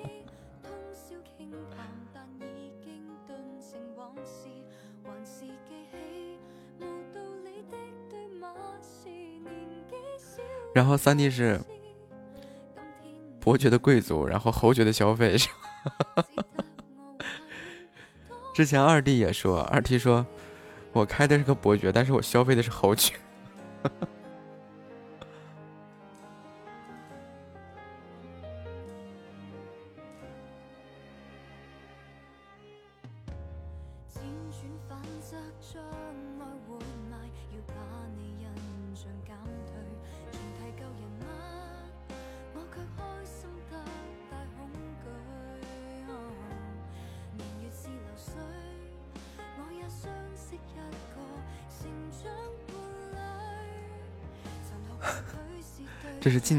然后三弟是伯爵的贵族，然后侯爵的消费是。之前二弟也说，二弟说我开的是个伯爵，但是我消费的是豪爵。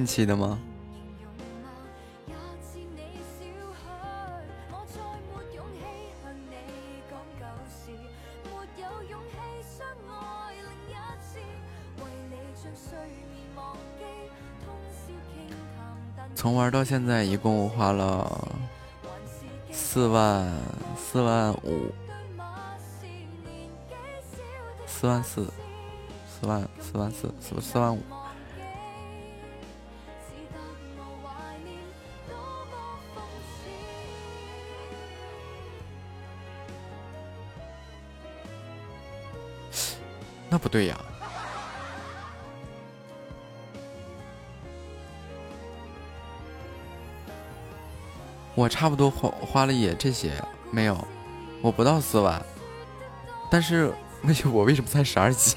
哈哈。这是近期的吗？从玩到现在，一共花了四万四万五，四万四，四万四万四四四万五。不对呀，我差不多花花了也这些没有，我不到四万，但是那我为什么才十二级？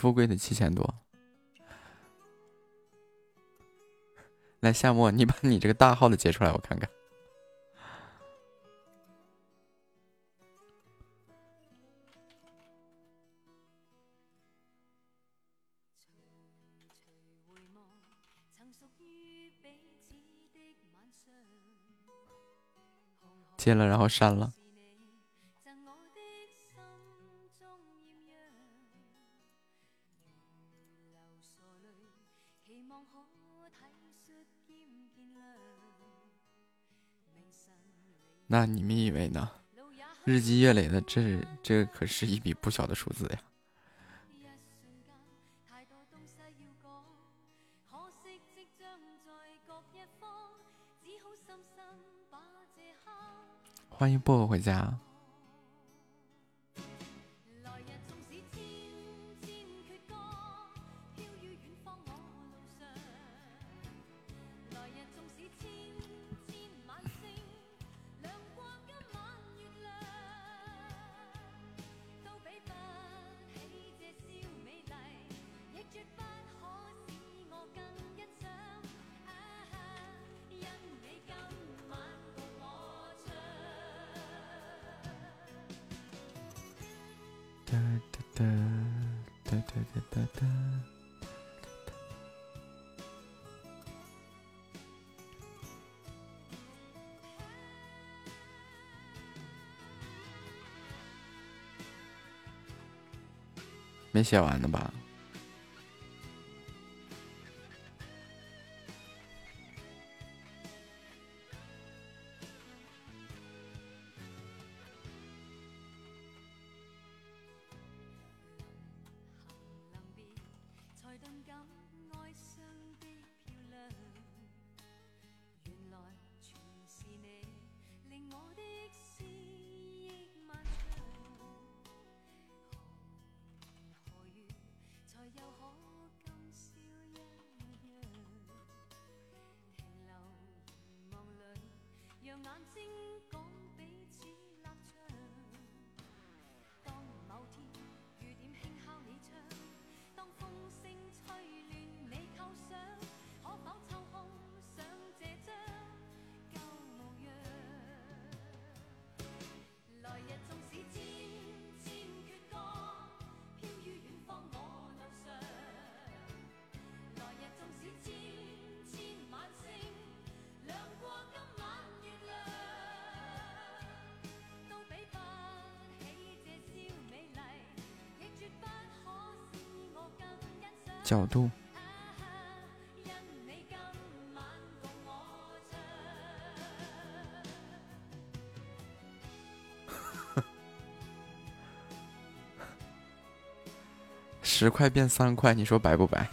富贵的七千多。来夏沫你把你这个大号的截出来我看看。接了然后删了。那你们以为呢？日积月累的，这这可是一笔不小的数字呀。欢迎薄荷回家。哒哒哒哒哒，没写完呢吧？角度。十块变三块你说白不白？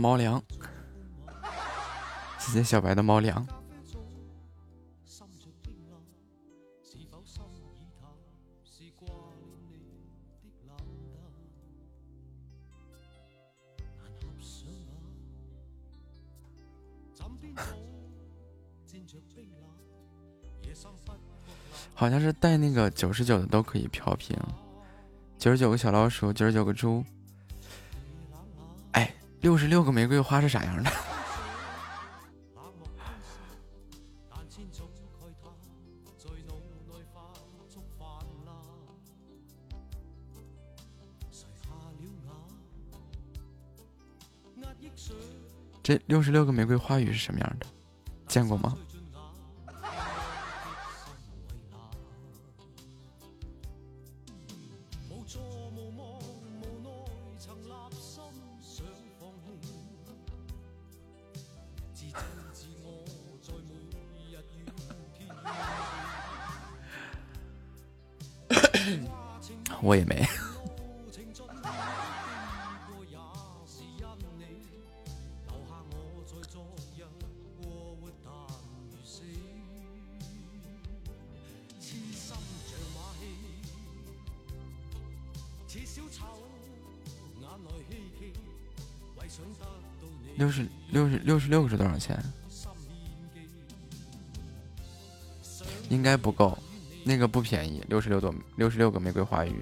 猫粮，谢谢小白的猫粮。好像是带那个九十九的都可以飘屏，九十九个小老鼠，九十九个猪。六十六个玫瑰花是啥样的？这六十六个玫瑰花语是什么样的？见过吗？六十六十六十六个是多少钱？应该不够，那个不便宜，六十六朵六十六个玫瑰花语，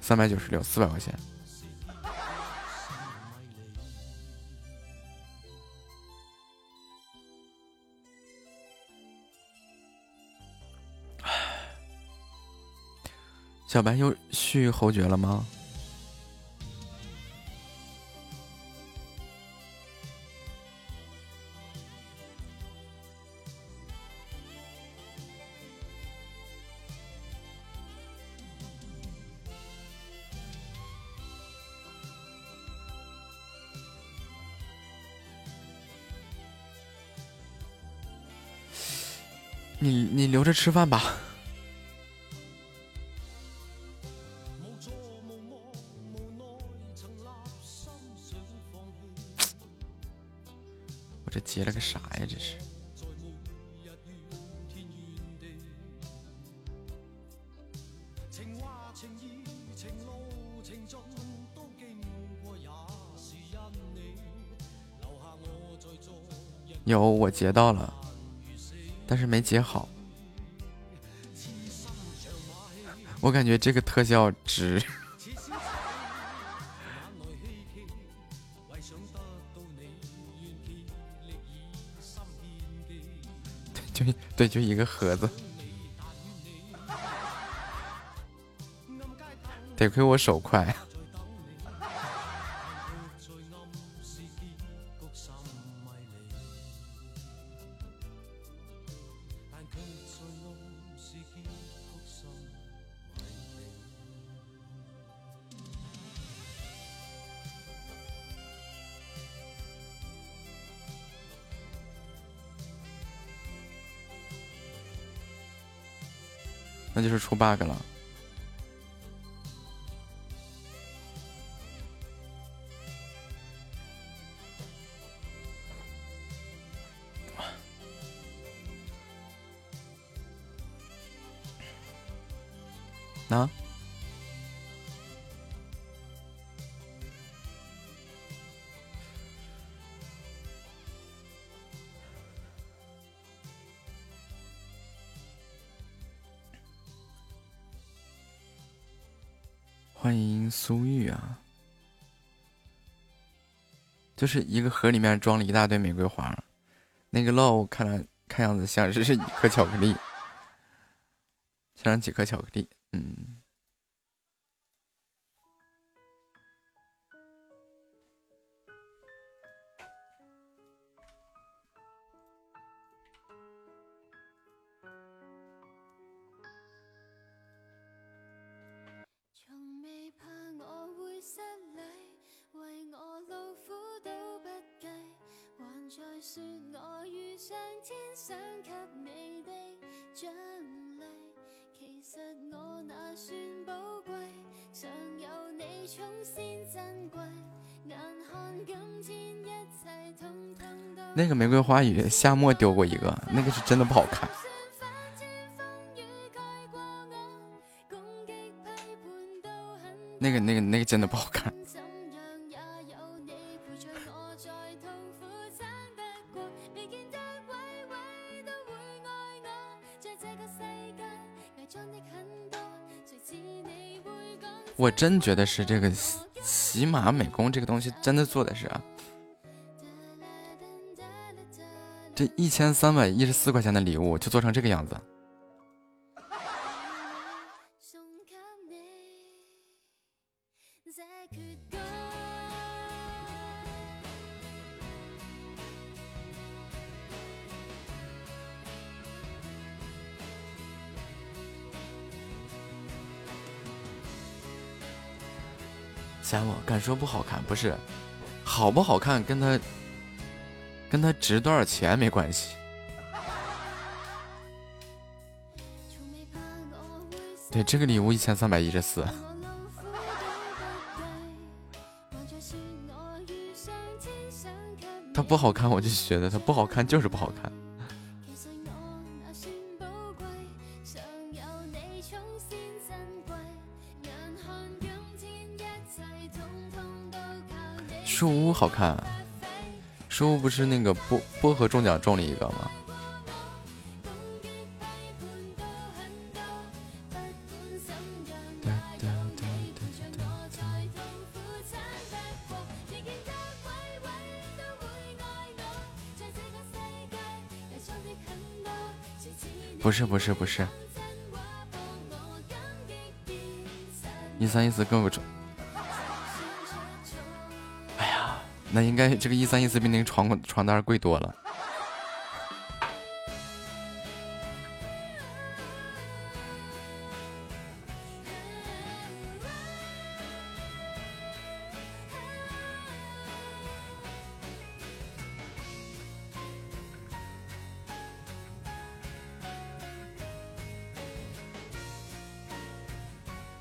三百九十六，四百块钱。小白又续侯爵了吗？你你留着吃饭吧。接了个啥呀？这是。有，我截到了，但是没截好。我感觉这个特效值。对，就一个盒子。得亏我手快。出 bug 了。是一个盒里面装了一大堆玫瑰花，那个 low 看来看样子像是一颗巧克力，像几颗巧克力，花語夏末丢过一个，那个是真的不好看。那个、那个、那个真的不好看。我，真觉得是这个喜喜马美工这个东西真的做的是啊，这一千三百一十四块钱的礼物就做成这个样子。送給你這闕歌。夏末敢说不好看，不是好不好看跟他跟它值多少钱没关系。对，这个礼物一千三百一十四，它不好看我就觉得它不好看就是不好看。树屋好看，树屋不是那个薄薄荷中奖中了一个吗？不是不是不是，一三一四更不中。那应该这个一三一四比那个床床单贵多了。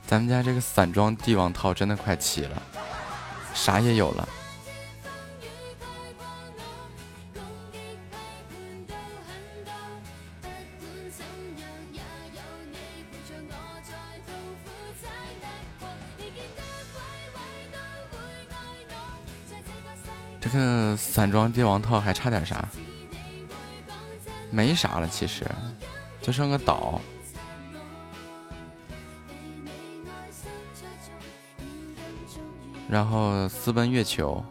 咱们家这个散装帝王套真的快齐了，啥也有了。散装帝王套还差点啥？没啥了，其实就剩个岛。然后私奔月球，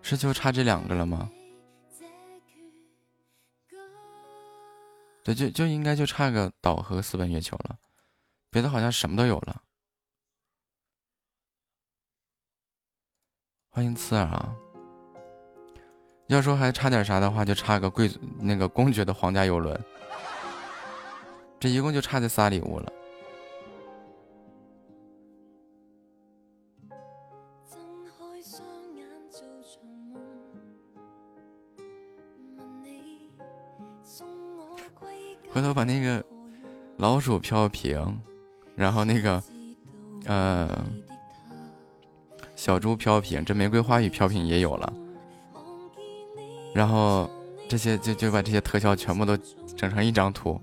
是就差这两个了吗？对，就就应该就差个岛和私奔月球了，别的好像什么都有了。欢迎刺耳啊！要说还差点啥的话，就差个贵族那个公爵的皇家游轮。这一共就差这仨礼物了。回头把那个老鼠飘屏，然后那个呃小猪飘屏，这玫瑰花语飘屏也有了，然后这些就就把这些特效全部都整成一张图，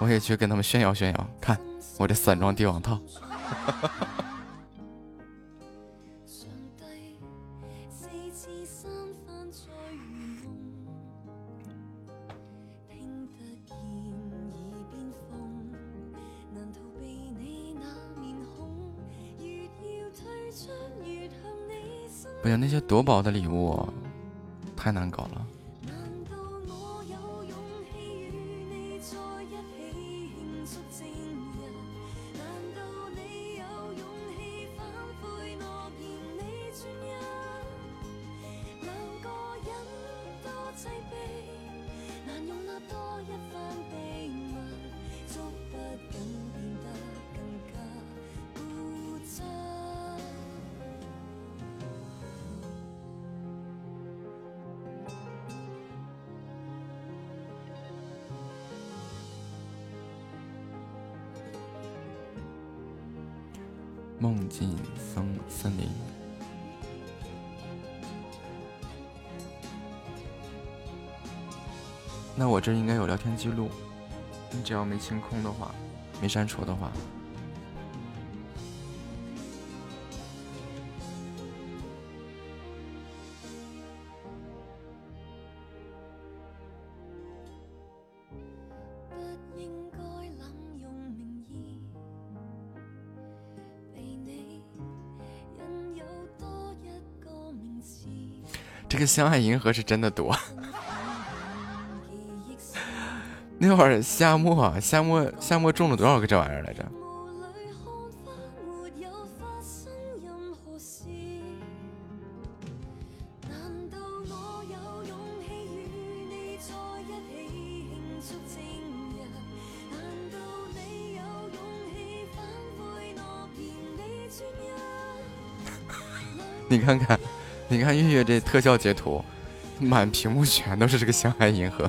我也去跟他们炫耀炫耀，看我这散装帝王套。不行，那些夺宝的礼物太难搞了。记录，你只要没清空的话，没删除的话。这个相爱银河是真的多。那会儿夏末，夏末，夏末中了多少个这玩意儿来着？你看看，你看月月这特效截图，满屏幕全都是这个《相爱银河》。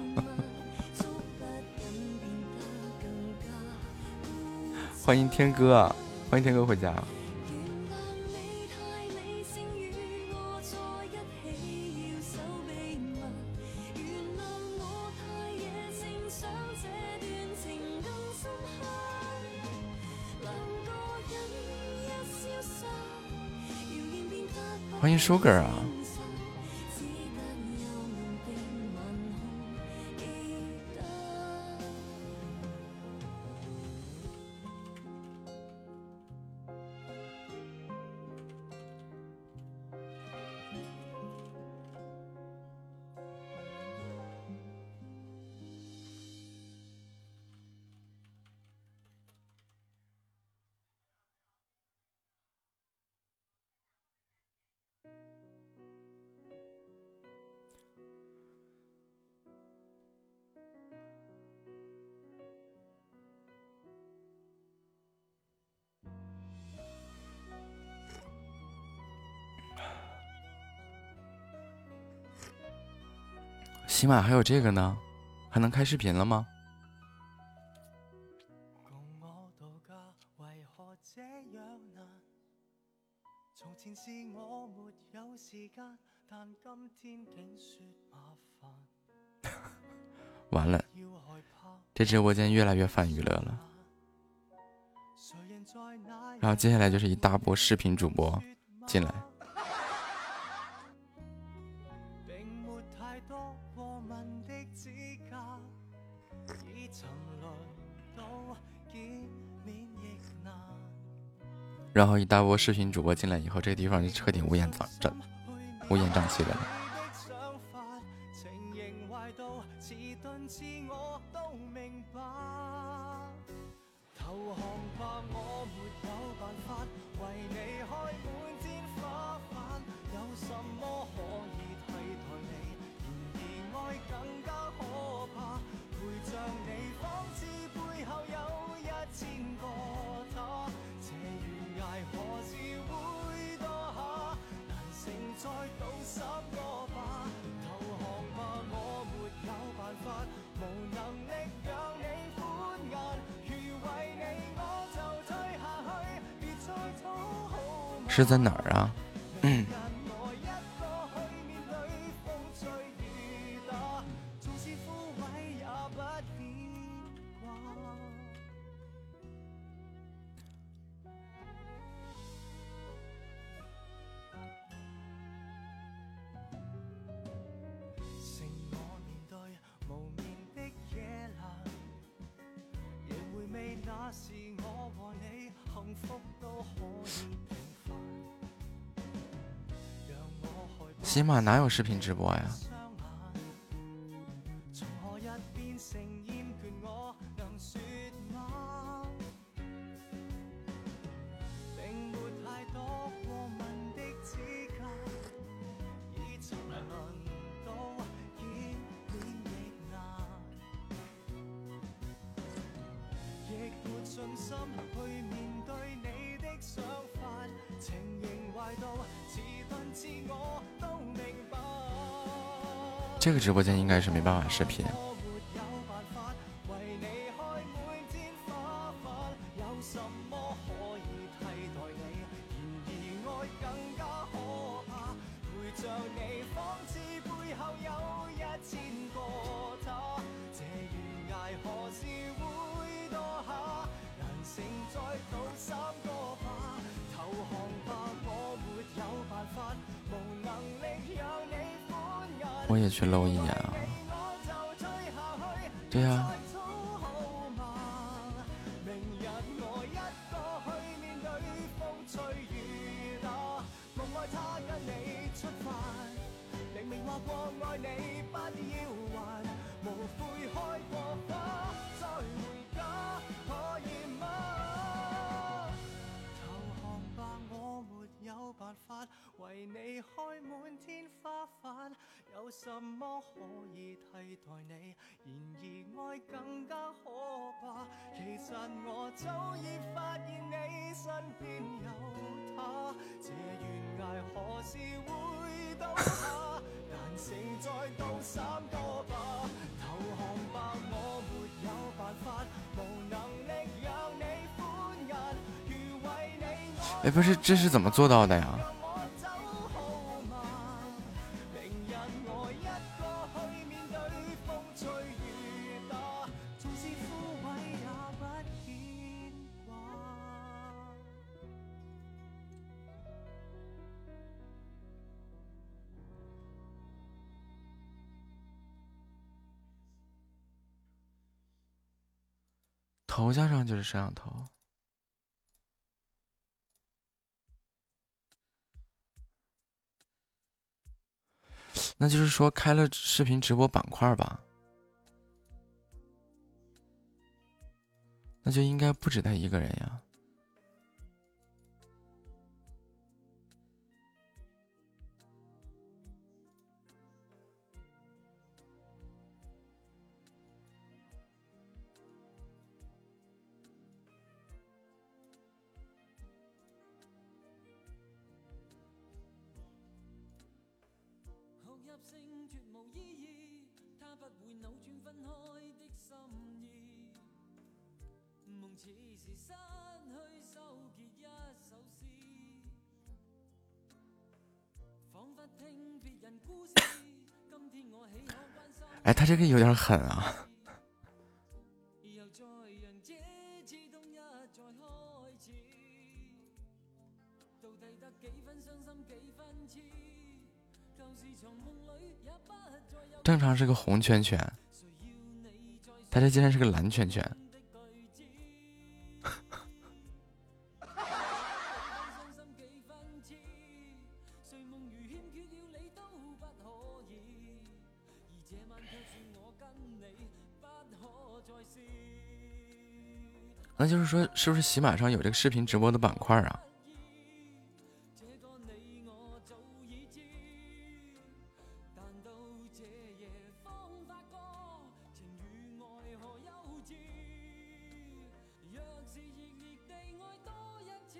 欢迎天哥啊欢迎天哥回家。欢迎 Sugar 啊。那还有这个呢？还能开视频了吗？完了这直播间越来越泛娱乐了。然后接下来就是一大波视频主播进来然后一大波视频主播进来以后这个地方就彻底乌烟瘴瘴乌烟瘴气的是在哪儿啊？今晚哪有视频直播呀？直播间应该是没办法视频。不是这是怎么做到的呀？头像上就是摄像头。那就是说开了视频直播板块吧。那就应该不止他一个人呀。他这个有点狠啊。正常是个红圈圈他这竟然是个蓝圈圈。那就是说，是不是喜马上有这个视频直播的板块啊？这个你我早已知。这夜，情与爱何。若是热烈地爱多一次，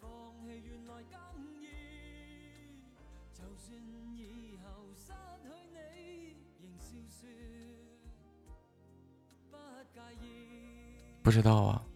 放弃原来，就算以后失去你，仍笑说。不知道啊。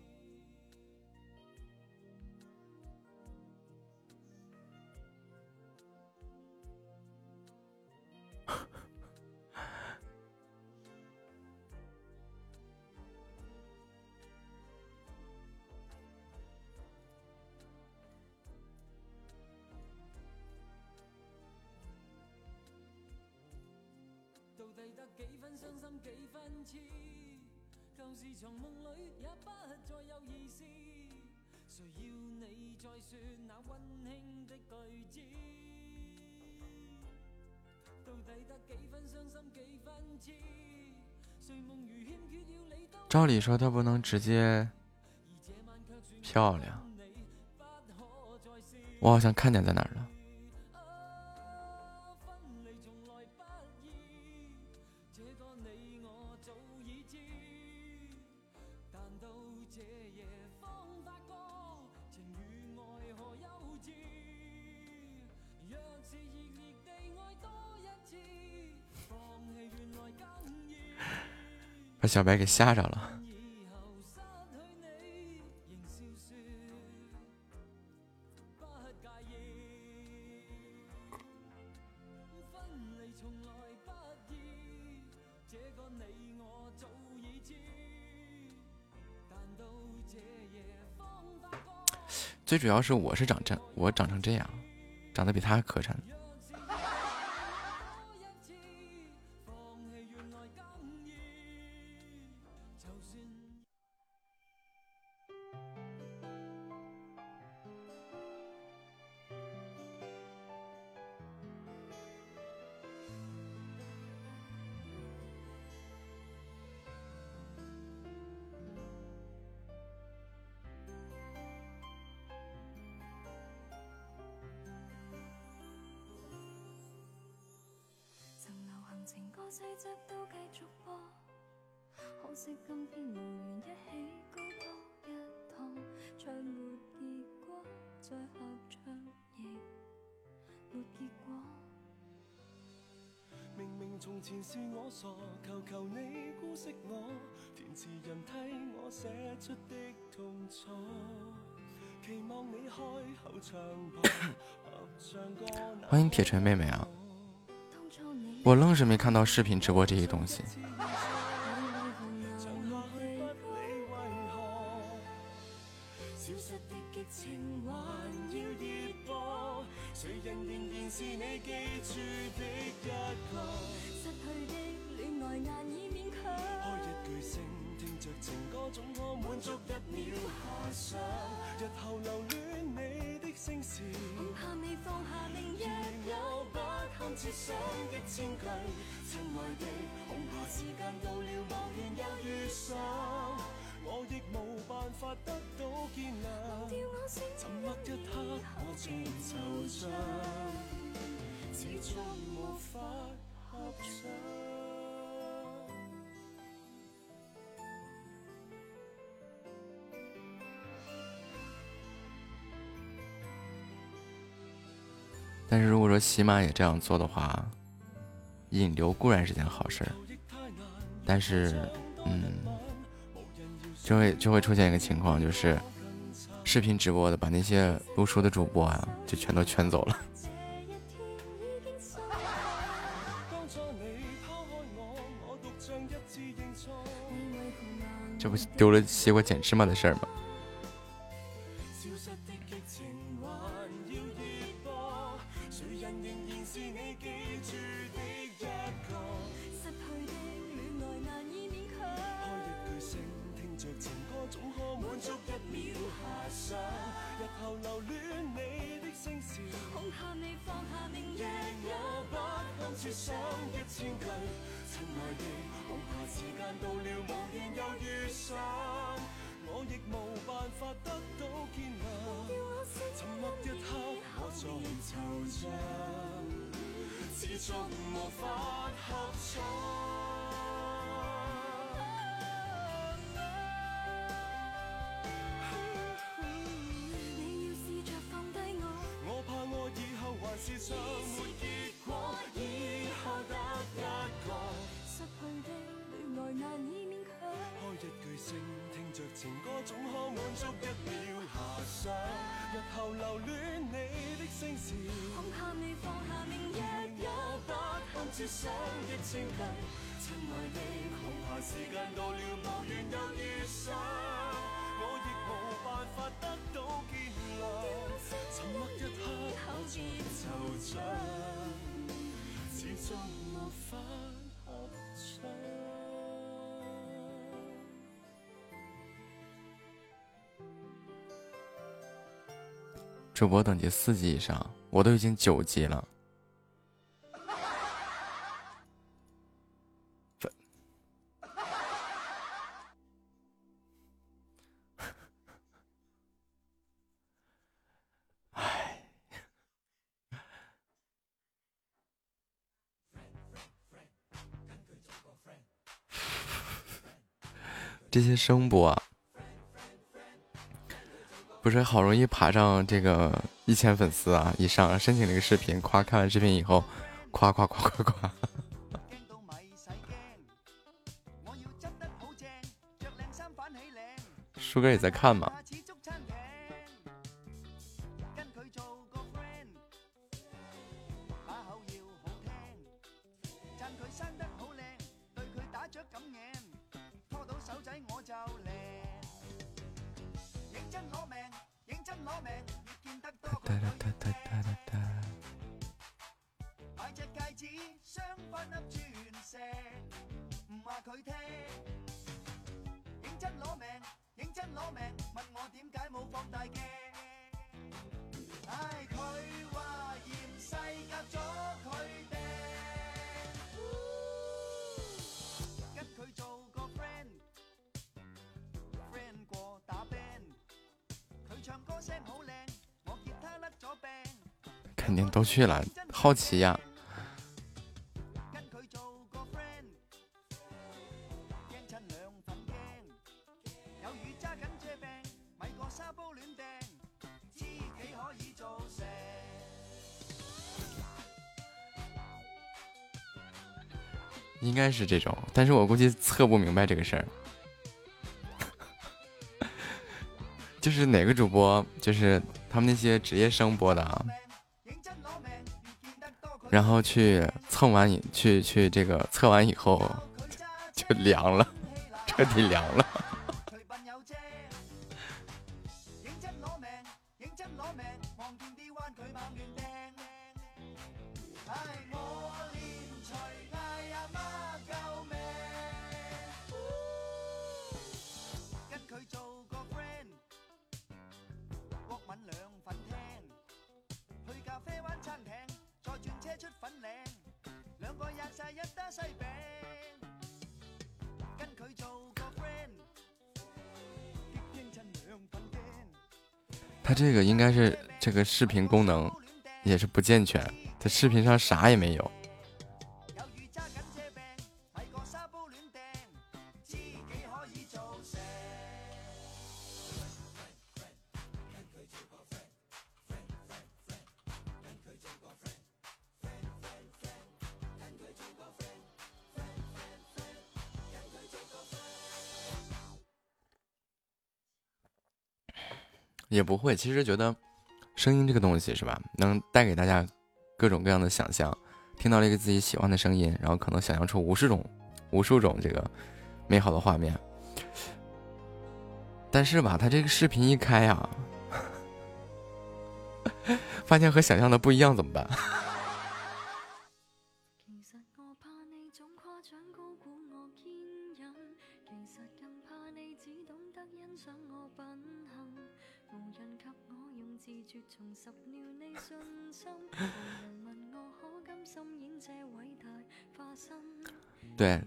几分伤心，几分。就是从梦里也不再有意思。谁要你再说那温馨的句子？到底得几分伤心，几分痴？谁梦如欠缺要你都？照理说，他不能直接漂亮。我好像看见在哪了。小白给吓着了。最主要是我是长这，我长成这样，长得比他还磕碜。是我傻，求求你姑息我，填词人替我写出的痛楚，期望你开口唱吧，合唱歌欢迎铁锤妹妹啊！我愣是没看到视频直播这些东西。总可满足一秒遐想。日后留恋你的声线，恐怕未放下明日如有不堪设想的千句。亲爱的，恐怕时间到了無緣又遇上，我亦无办法得到見諒。掉我聲沉默一刻，我像惆怅，始終無法合唱。但是如果说喜马也这样做的话，引流固然是件好事兒，但是，嗯，就会就会出现一个情况，就是视频直播的把那些錄書的主播啊，就全都圈走了。这，不丢了西瓜捡芝麻的事儿吗？主播等级四级以上，我都已经九级了。这些声波啊。不是好容易爬上这个一千粉丝啊以上，申请了一个视频，夸看完视频以后，夸夸夸夸夸。舒哥也在看吗？去了，好奇呀。应该是这种，但是我估计测不明白这个事儿。就是哪个主播，就是他们那些职业声播的啊。然后去蹭完以去去这个测完以后就凉了，彻底凉了。视频功能也是不健全在视频上啥也没有。也不会其实觉得声音这个东西是吧，能带给大家各种各样的想象。听到了一个自己喜欢的声音，然后可能想象出无数种、无数种这个美好的画面。但是吧，他这个视频一开啊，发现和想象的不一样，怎么办？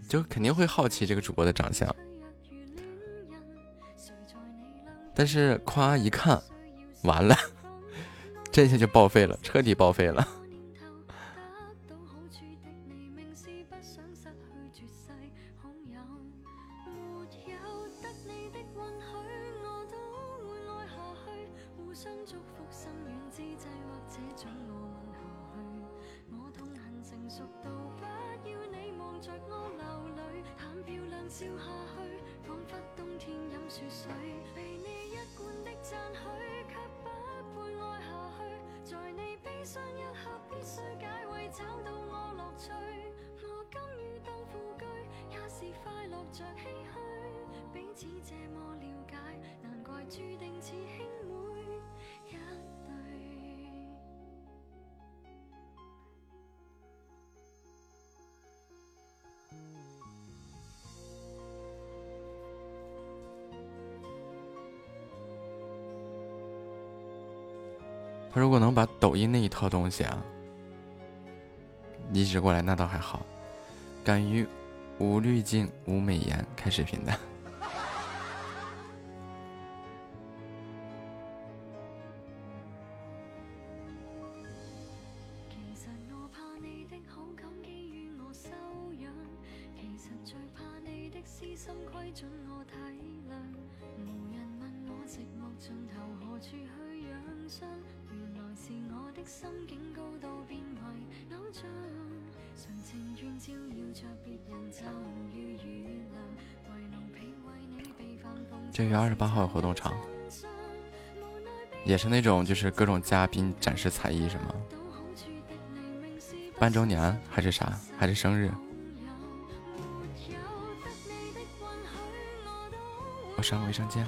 就肯定会好奇这个主播的长相，但是夸一看，完了，这下就报废了，彻底报废了。这样移植过来那倒还好。敢于无滤镜无美颜开视频的这月二十八号有活动场，也是那种就是各种嘉宾展示才艺什么，半周年还是啥，还是生日。我上卫生间。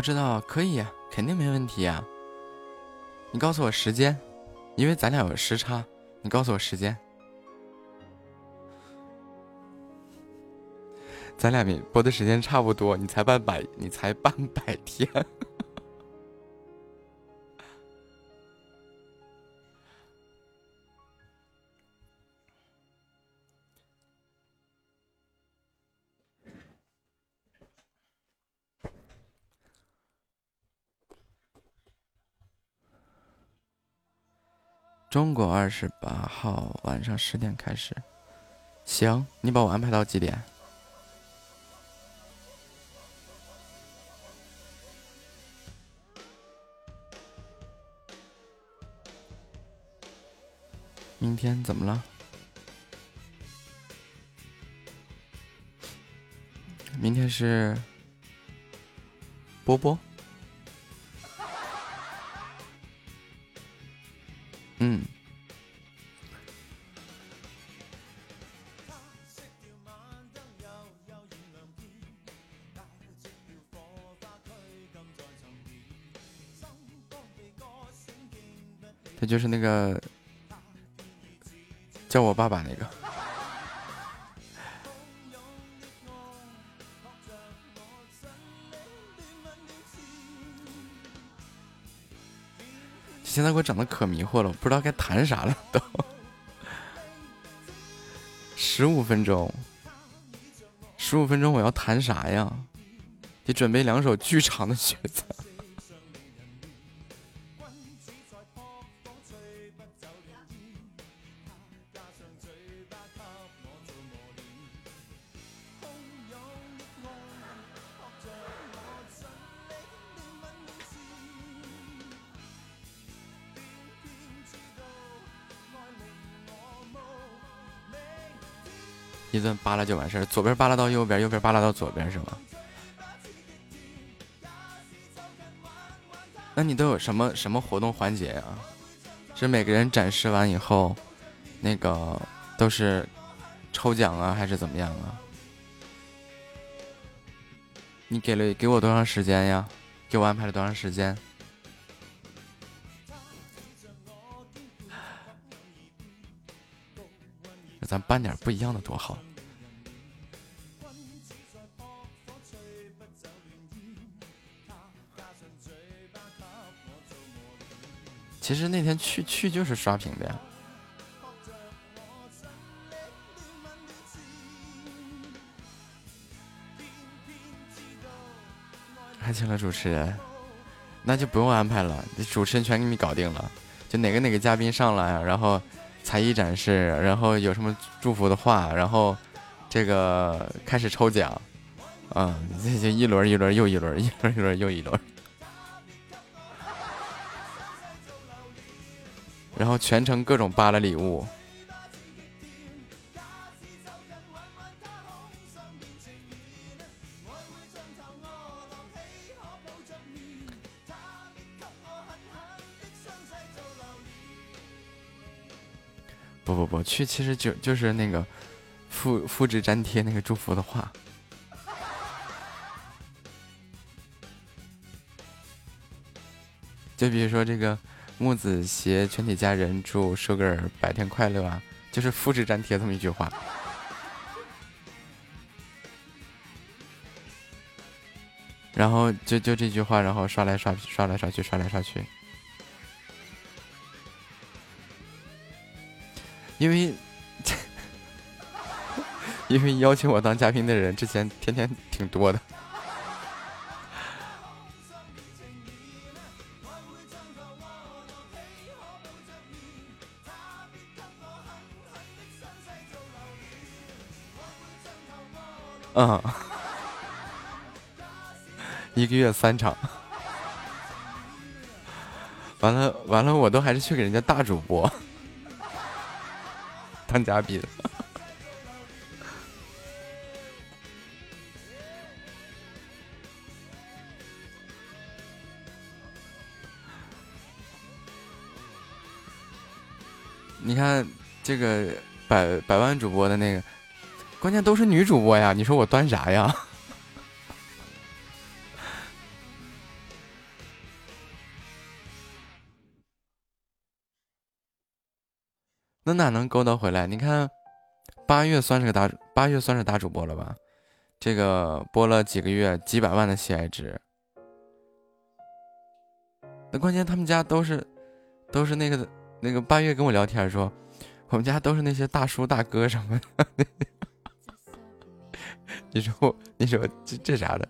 要知道，可以，肯定没问题呀、你告诉我时间，因为咱俩有时差，你告诉我时间。咱俩播的时间差不多，你才半百，你才半百天。中国二十八号晚上十点开始。行，你把我安排到几点？明天怎么了？明天是波波。嗯。他就是那个叫我爸爸那个。现在给我整的可迷惑了，我不知道该弹啥了都。十五分钟，十五分钟我要弹啥呀？得准备两首巨长的曲子。扒拉就完事儿，左边扒拉到右边，右边扒拉到左边，是吗？那你都有什么什么活动环节呀？是每个人展示完以后，那个都是抽奖啊，还是怎么样啊？你给了给我多长时间呀？给我安排了多长时间？咱办点不一样的多好。其实那天去去就是刷屏的呀。還請了主持人，那就不用安排了，主持人全给你搞定了，就哪个哪个嘉宾上来，然后。才艺展示，然后有什么祝福的话，然后这个开始抽奖，嗯，这就一轮一轮又一轮，一轮一轮又一轮，全程各种扒拉礼物。不不不，去其实就就是那个复复制粘贴那个祝福的话。就比如说这个木子携全体家人祝 Sugar 百天快乐啊，就是复制粘贴这么一句话。然后就就这句话，然后刷来刷，刷来刷去，刷来刷去。因为 因为邀请我当嘉宾的人之前天天挺多的。啊，一个月三场，完了完了，我都还是去给人家大主播。当嘉宾。你看这个百百万主播的那个，关键都是女主播呀！你说我端啥呀？那哪能勾搭回来？你看，八月算是个大，八月算是大主播了吧？这个播了几个月，几百万的喜爱值。那关键他们家都是，都是那个那个八月跟我聊天说，我们家都是那些大叔大哥什么的。你说我，你说这这啥的？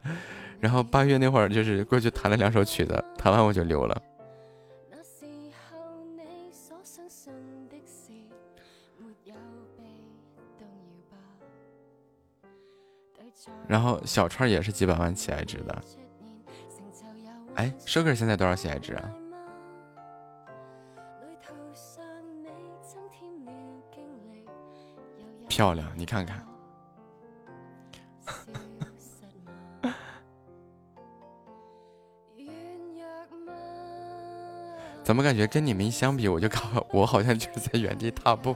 然后八月那会儿就是过去弹了两首曲子，弹完我就溜了。然后小川也是几百万喜愛值的。哎，Sugar 現在多少喜愛值啊？漂亮，你看看。怎么感觉跟你们一相比，我就靠 我好像就是在原地踏步。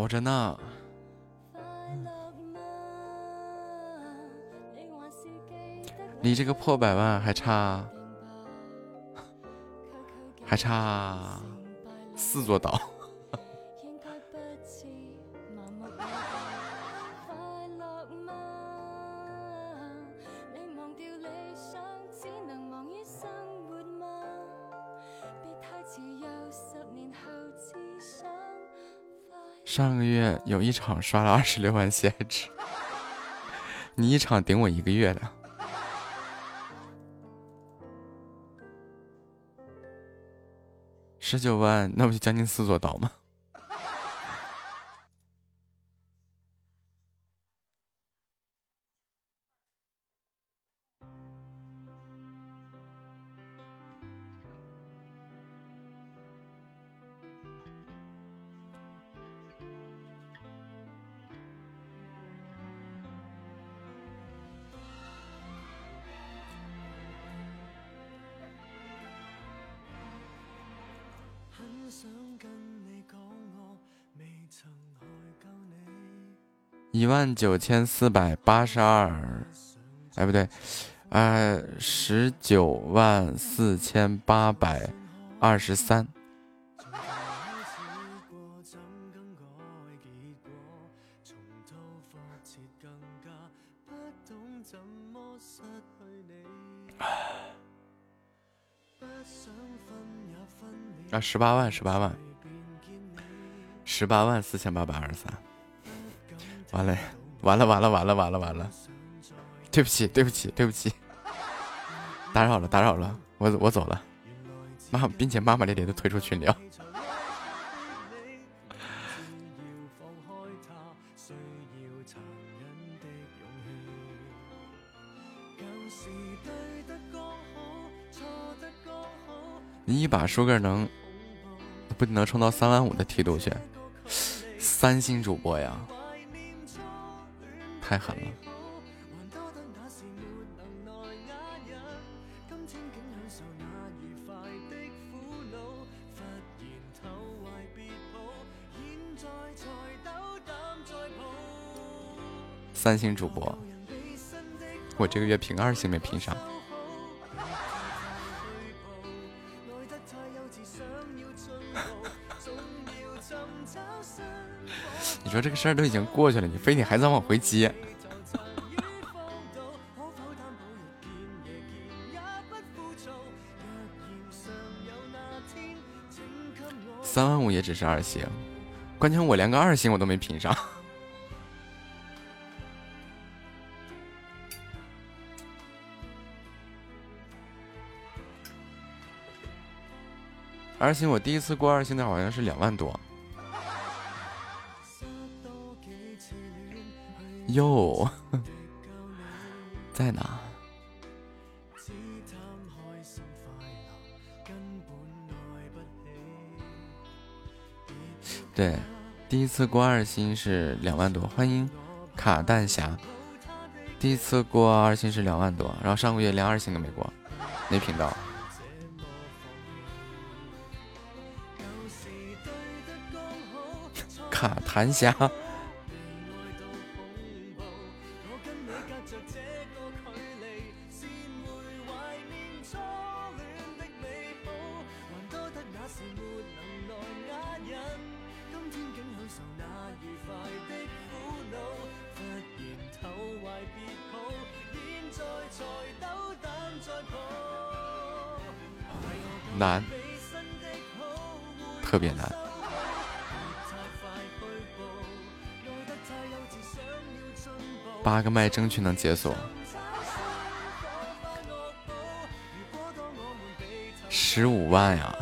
早着呢，快樂嗎？你還是記得離這個破百万还差定吧？求求還差四座島。上个月有一场刷了二十六万血值，你一场顶我一个月的。十九万，那不就将近四座岛吗？九千四百八十二，哎不对，呃，十九万四千八百二十三。啊，十八万，十八万，十八万，四千八百二十三。完了。完了完了完了完了完了！对不起对不起对不起，打扰了打扰了，我我走了。妈并且骂骂咧咧的退出群聊。你一把收割能，不能冲到三万五的梯度去，三星主播呀。太狠了！三星主播，我这个月评二星没评上。你说这个事儿都已经过去了，你非得还在往回接？三万五也只是二星，关键我连个二星我都没评上。二星我第一次过二星的好像是两万多。哟，在哪？对，第一次过二星是两万多，欢迎卡蛋侠。第一次过二星是两万多，然后上个月连二星都没过，没评到。卡弹侠。争取能解锁，十五万呀！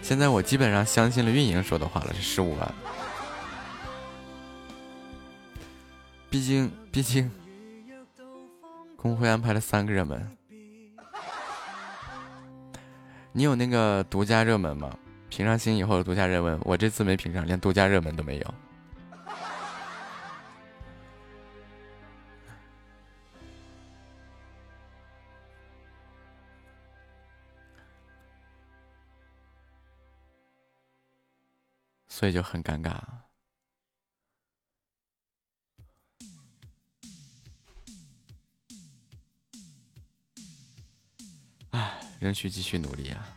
现在我基本上相信了运营说的话了，是十五万。毕竟，毕竟。工会安排了三个热门，你有那个独家热门吗？评上星以后的独家热门，我这次没评上，连独家热门都没有，所以就很尴尬。唉仍需继续努力啊！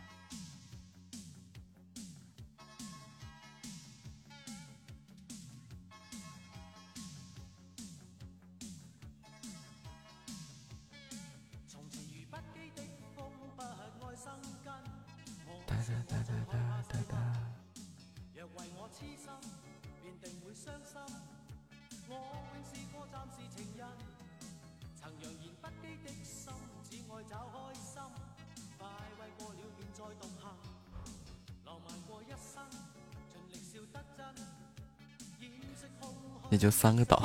就三个岛，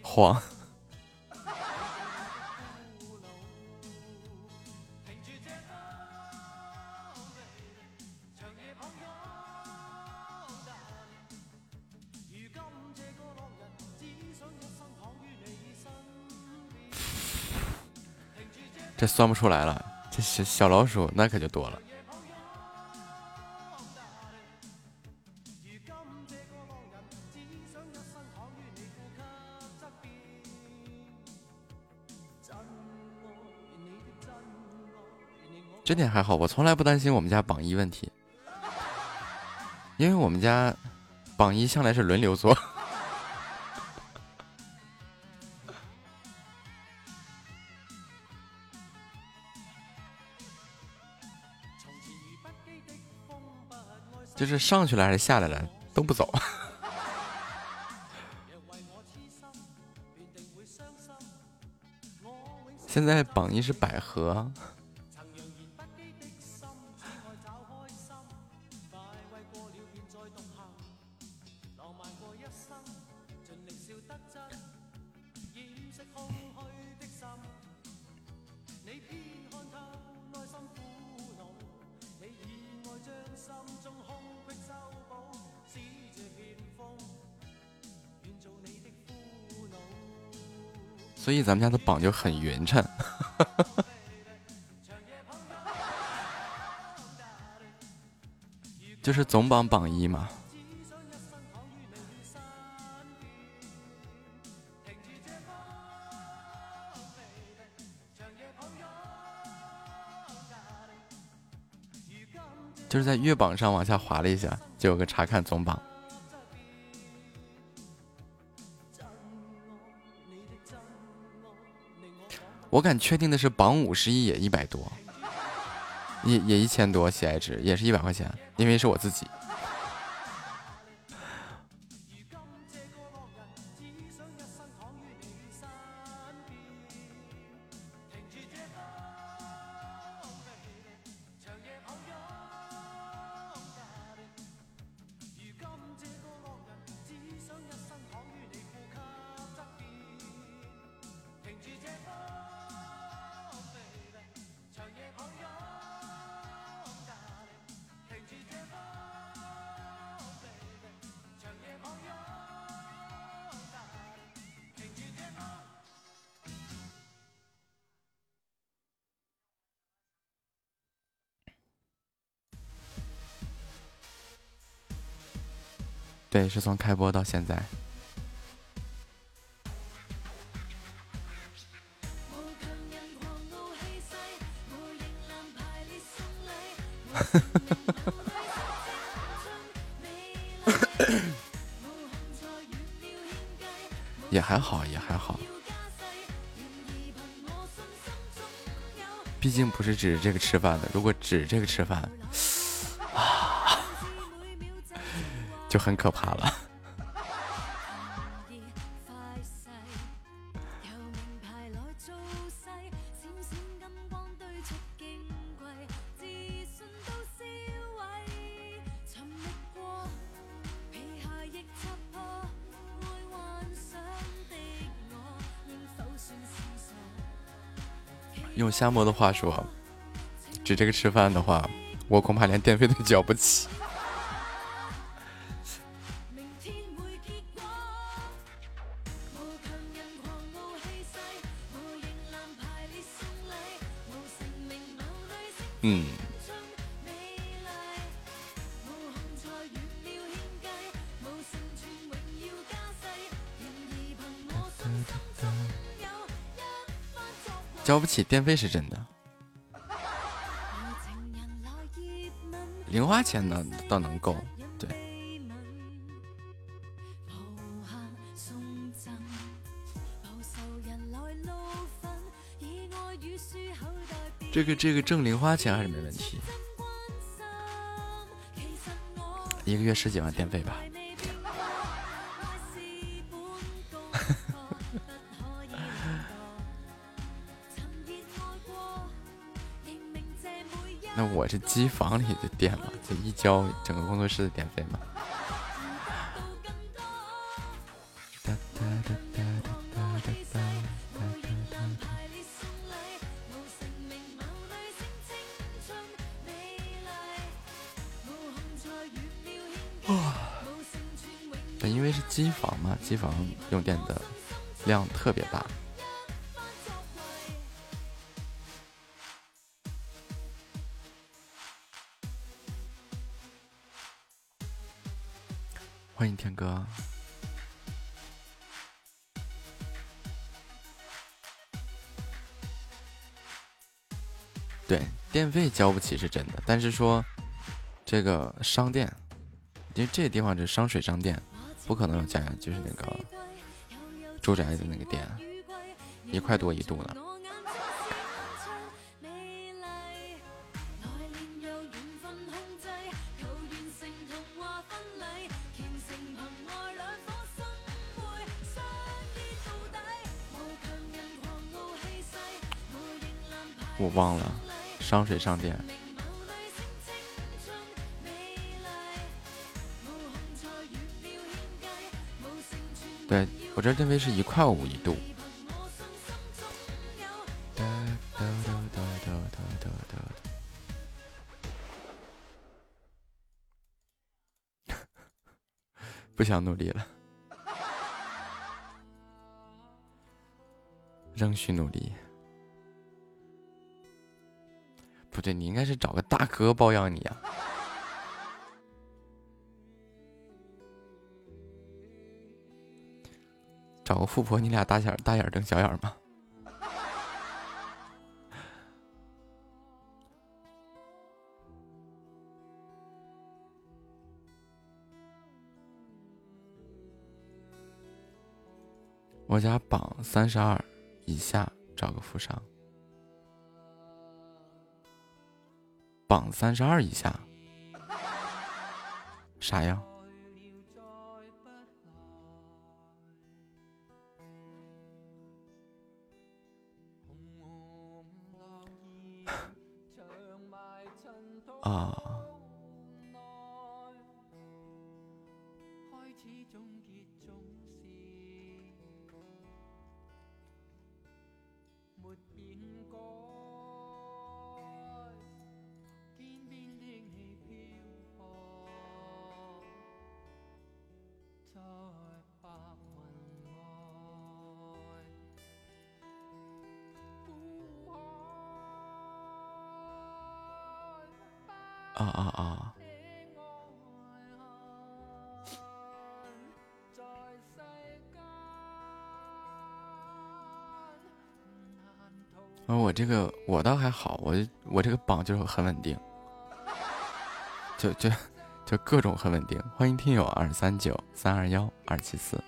黄。这算不出来了。这小小老鼠那可就多了。这点还好，我从来不担心我们家榜一问题，因为我们家榜一向来是轮流做。就是上去了还是下来了都不走。现在榜一是百合。咱们家的榜就很匀称，就是总榜榜一嘛。就是在月榜上往下滑了一下，就有个查看总榜。我敢确定的是，榜五十一也一百多，也也一千多喜爱值，也是一百块钱，因为是我自己。对，是从开播到现在。也还好，也还好。毕竟不是指这个吃饭的，如果指这个吃饭，就很可怕了。用夏沫的话说，指这个吃饭的话，我恐怕连电费都交不起。起电费是真的，零花钱呢倒能够。对，这个这个挣零花钱还是没问题，一个月十几万电费吧。我这机房里的电嘛，就一交整个工作室的电费嘛。因为是机房嘛，机房用电的量特别大。交不起是真的，但是说这个商店，因为这个地方是商水商店，不可能有加，就是那个住宅的那个店，一块多一度呢。水上店。对，我这定位是一块五一度。不想努力了。仍需努力。对，你应该是找个大哥包养你啊。找个富婆，你俩大眼大眼瞪小眼吗？我家榜三十二以下找个富商，榜三十二以下，啥呀？这个我倒还好，我我这个榜就很稳定，就就就各种很稳定。欢迎听友二三九三二幺二七四。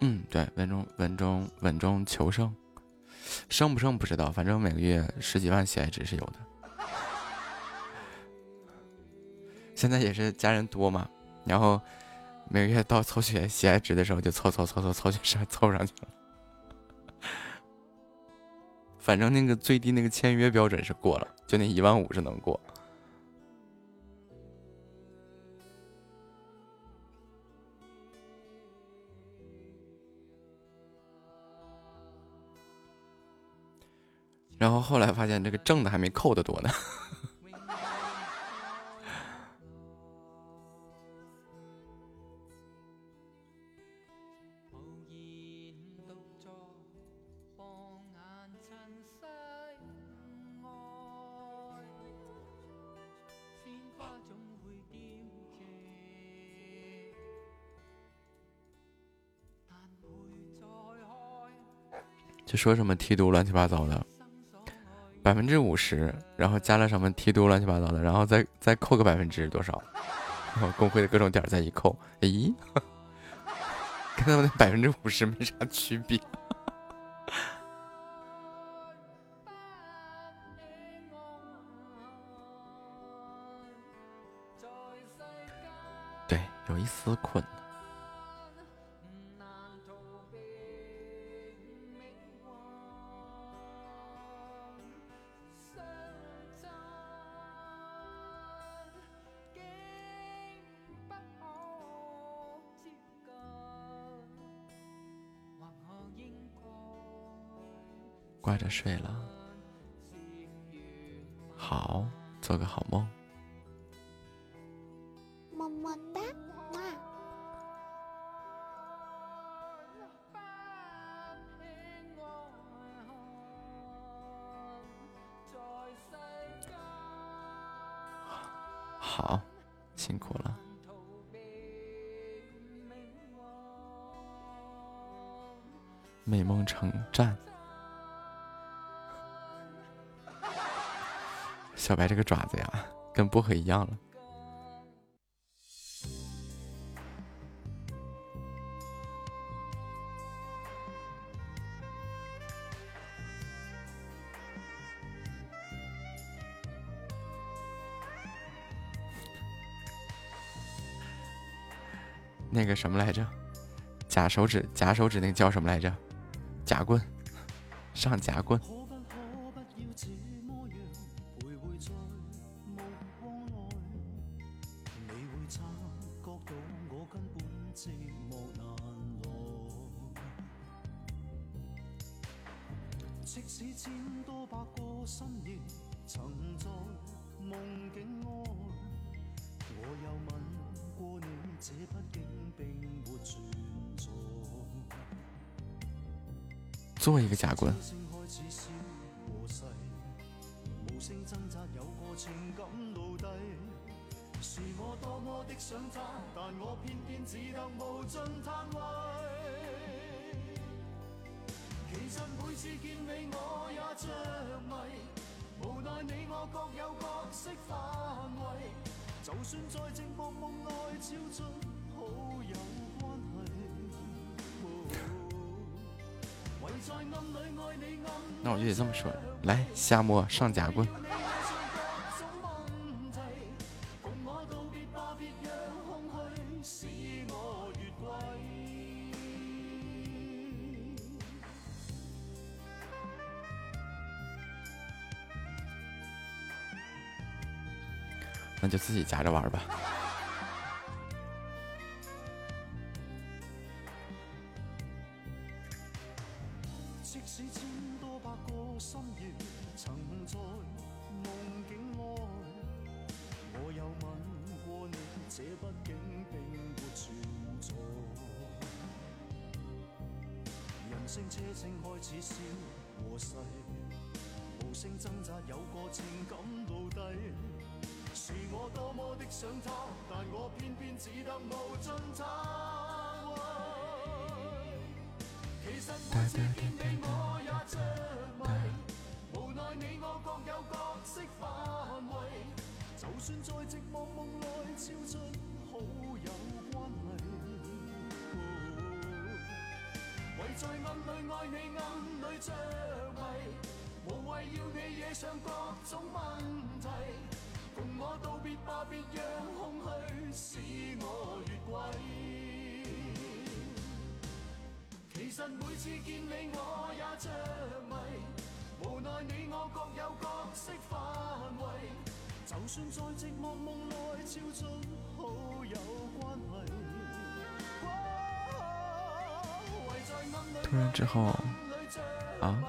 嗯，对，稳中稳中稳中求胜，胜不胜不知道，反正每个月十几万喜爱值是有的。现在也是家人多嘛，然后每个月到凑血喜爱值的时候就凑凑凑凑凑上凑上去了。反正那个最低那个签约标准是过了，就那一万五是能过。然后后来发现这个挣的还没扣的多呢。就说什么梯度乱七八糟的。百分之五十，然后加了什么梯度乱七八糟的，然后再再扣个百分之多少？然后工会的各种点再一扣，咦，跟他们的百分之五十没啥区别。对，有一丝困。睡了，好，做个好梦，买这个爪子呀跟薄荷一样了。那个什么来着？假手指假手指那个叫什么来着？夹棍上夹棍。夏末上夹棍。那就自己夹着玩吧。好友关系。突然之后啊？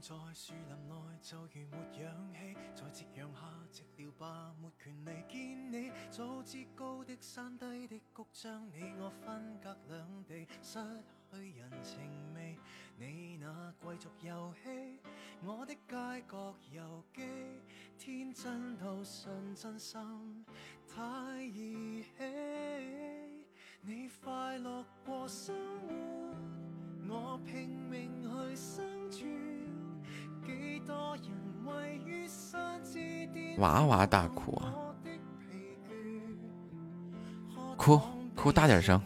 在树林内就如没氧气在夕阳下寂寥吧没权利见你早知高的山低的谷将你我分隔两地失去人情味你那贵族游戏我的街角游记天真到信真心太儿戏你快乐过生活我拼命去生存。哇哇大哭啊！哭哭大点声。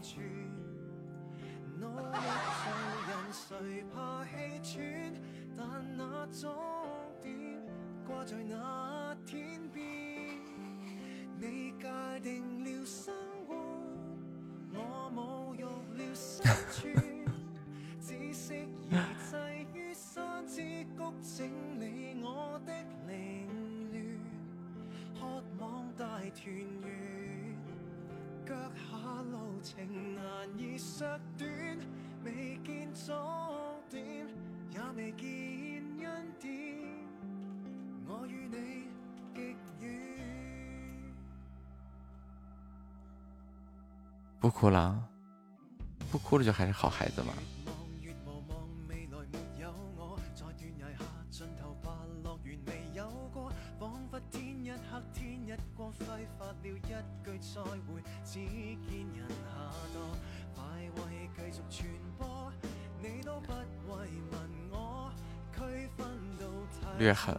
不哭了就还是好孩子嘛。略狠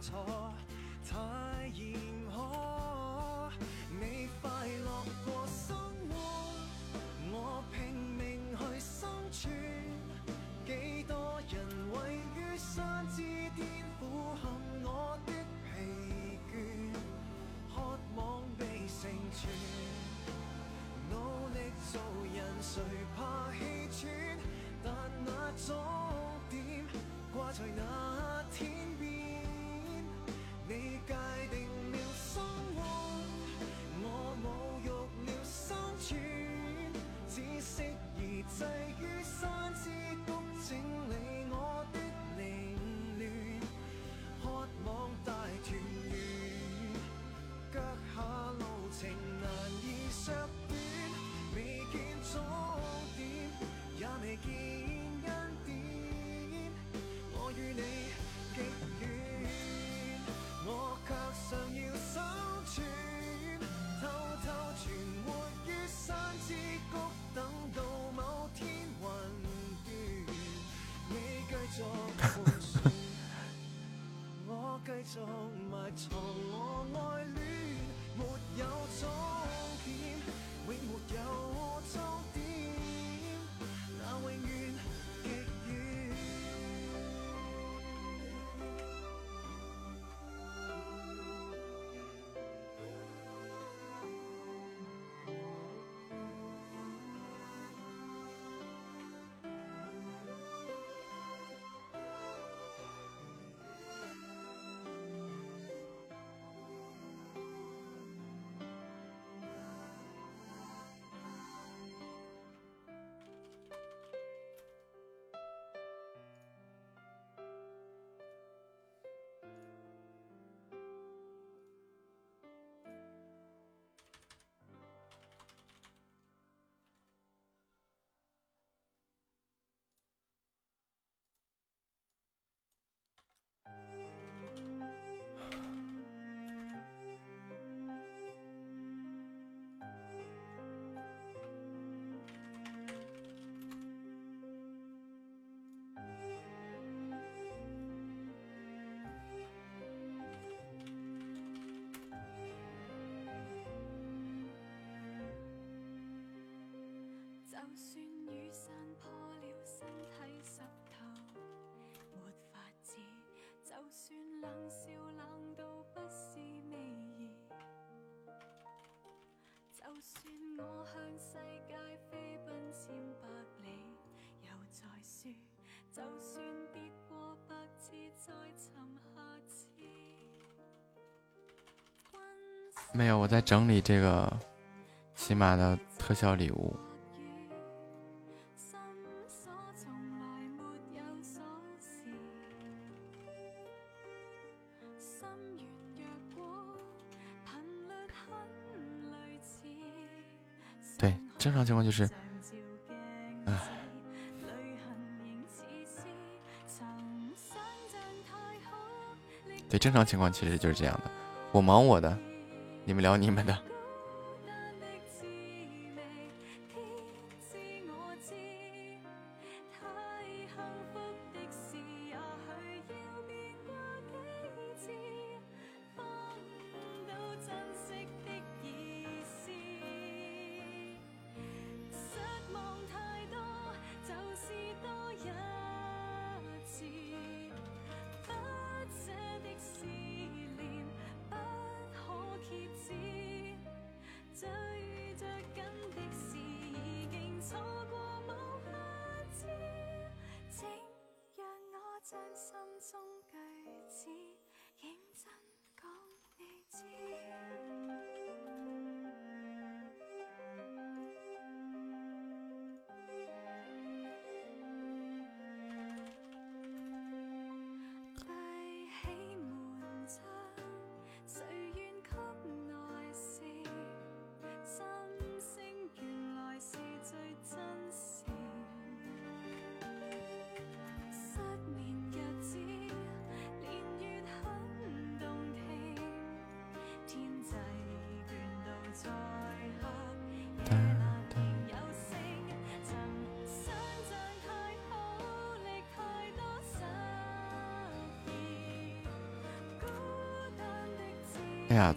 就算雨伞破了身体湿透没法子就算冷笑冷到不是味儿。就算我向世界飞奔千百里又再输就算跌过百次再寻下次。没有我在整理这个起马的特效礼物。正常情况就是，啊，对，正常情况其实就是这样的，我忙我的，你们聊你们的。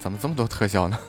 怎么这么多特效呢？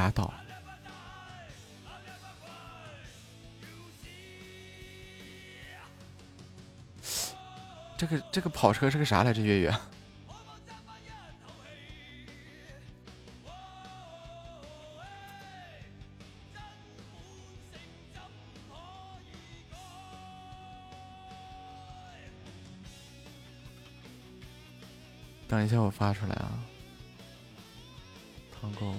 俩岛。这个这个跑车是个啥来着？月月，等一下，我发出来啊。团购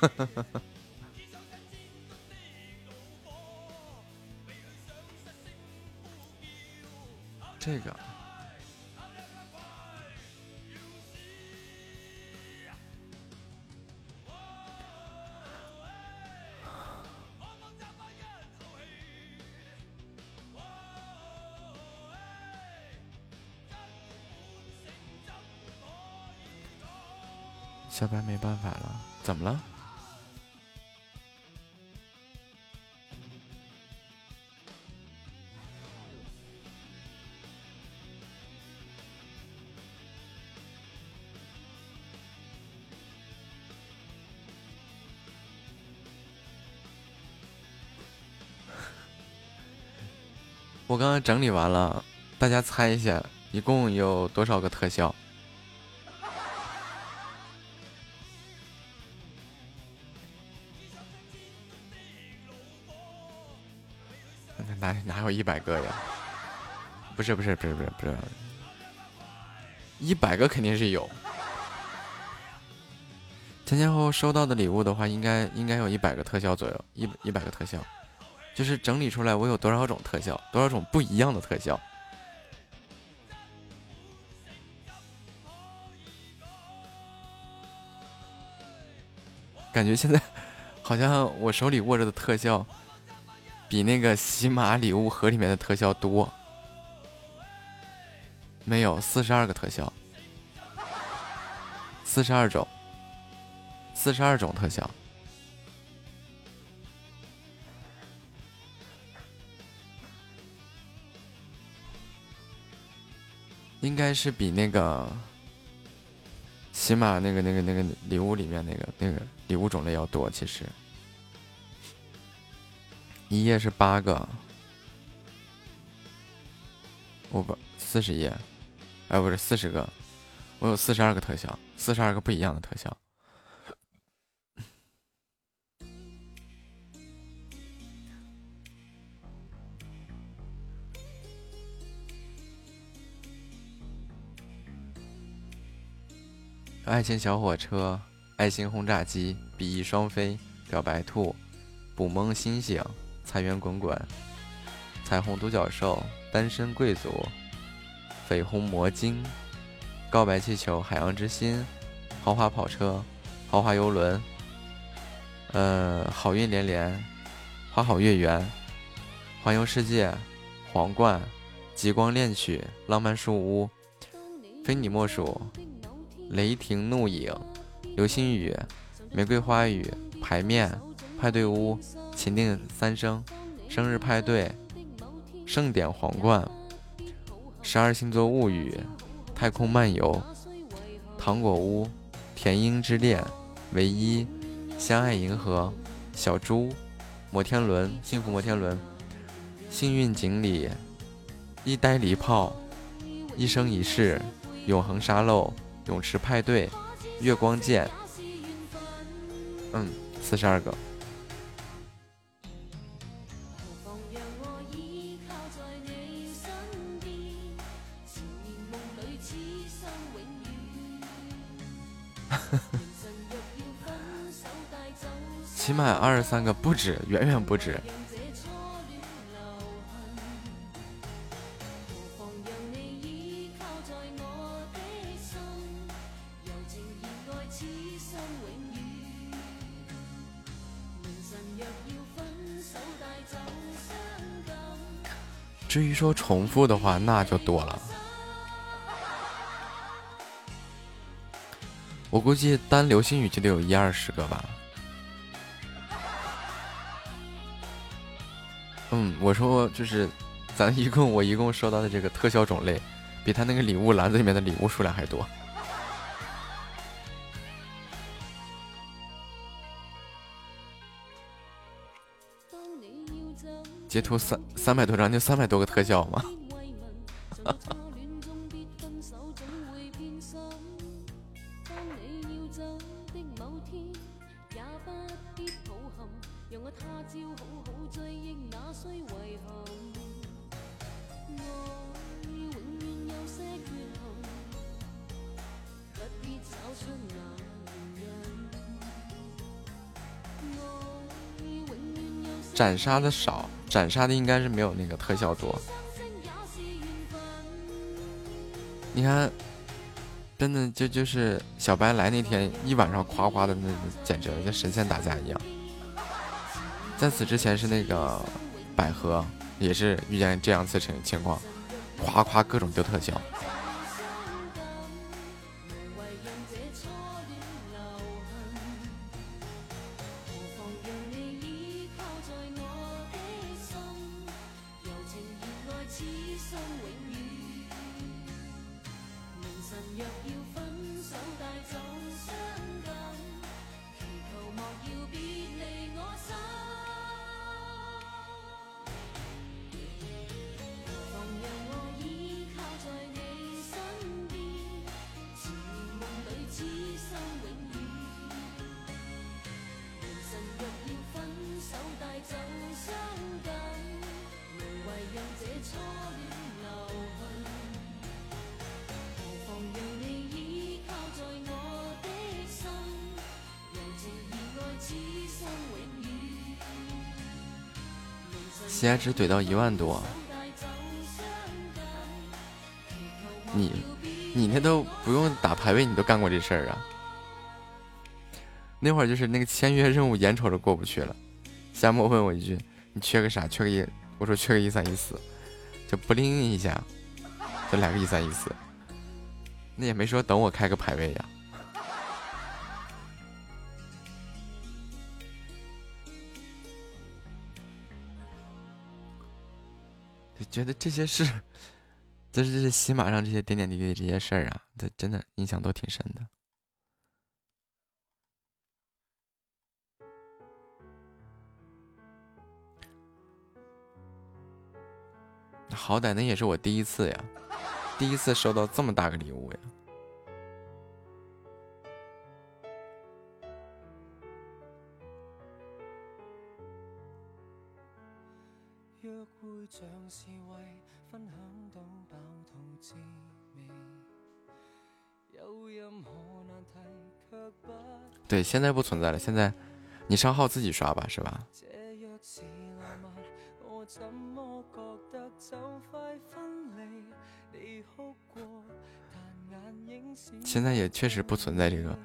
这个，小白没办法了，怎么了？我刚刚整理完了，大家猜一下，一共有多少个特效？哪哪有一百个呀？不是不是不是不是不是，一百个肯定是有。前前后后收到的礼物的话，应该应该有一百个特效左右，一一百个特效。就是整理出来我有多少种特效，多少种不一样的特效。感觉现在好像我手里握着的特效，比那个喜马礼物盒里面的特效多。没有四十二个特效，四十二种，四十二种特效。应该是比那个起码那个那个那个礼物里面那个那个礼物种类要多，其实。一页是八个，我不四十页，哎，不是四十个，我有四十二个特效，四十二个不一样的特效。爱情小火车、爱心轰炸机、比翼双飞、表白兔、捕梦星星、财源滚滚、彩虹独角兽、单身贵族、绯红魔晶、告白气球、海洋之心、豪华跑车、豪华游轮、呃，好运连连、花好月圆、环游世界、皇冠、极光恋曲、浪漫树屋、非你莫属。雷霆怒影、流星雨、玫瑰花语、牌面、派对屋、情定三生、生日派对、盛典皇冠、十二星座物语、太空漫游、糖果屋、甜樱之恋、唯一、相爱银河、小猪、摩天轮、幸福摩天轮、幸运锦鲤、一呆离炮、一生一世、永恒沙漏。泳池派对，月光剑，嗯，四十二个。起码二十三个不止，远远不止。至于说重复的话，那就多了。我估计单流星雨就得有一二十个吧。嗯，我说就是，咱一共我一共收到的这个特效种类，比他那个礼物篮子里面的礼物数量还多。截图三三百多张，就三百多个特效吗？斩杀的少。斩杀的应该是没有那个特效多，你看，真的就就是小白来那天一晚上夸夸的那简直跟神仙打架一样。在此之前是那个百合，也是遇见这样子情情况，夸夸各种丢特效。喜爱值怼到一万多，你你那都不用打排位，你都干过这事儿啊？那会儿就是那个签约任务，眼瞅着过不去了，夏沫问我一句：“你缺个啥？缺个一？”我说：“缺个一三一四。”就不灵一下，就来个一三一四，那也没说等我开个排位呀。觉得这些事，就是这些喜马上这些点点滴滴这些事儿啊，这真的印象都挺深的。好歹那也是我第一次呀，第一次收到这么大个礼物呀。像是为分享到饱肚滋味。对，现在不存在了，现在你上号自己刷吧，是吧？现在也确实不存在这个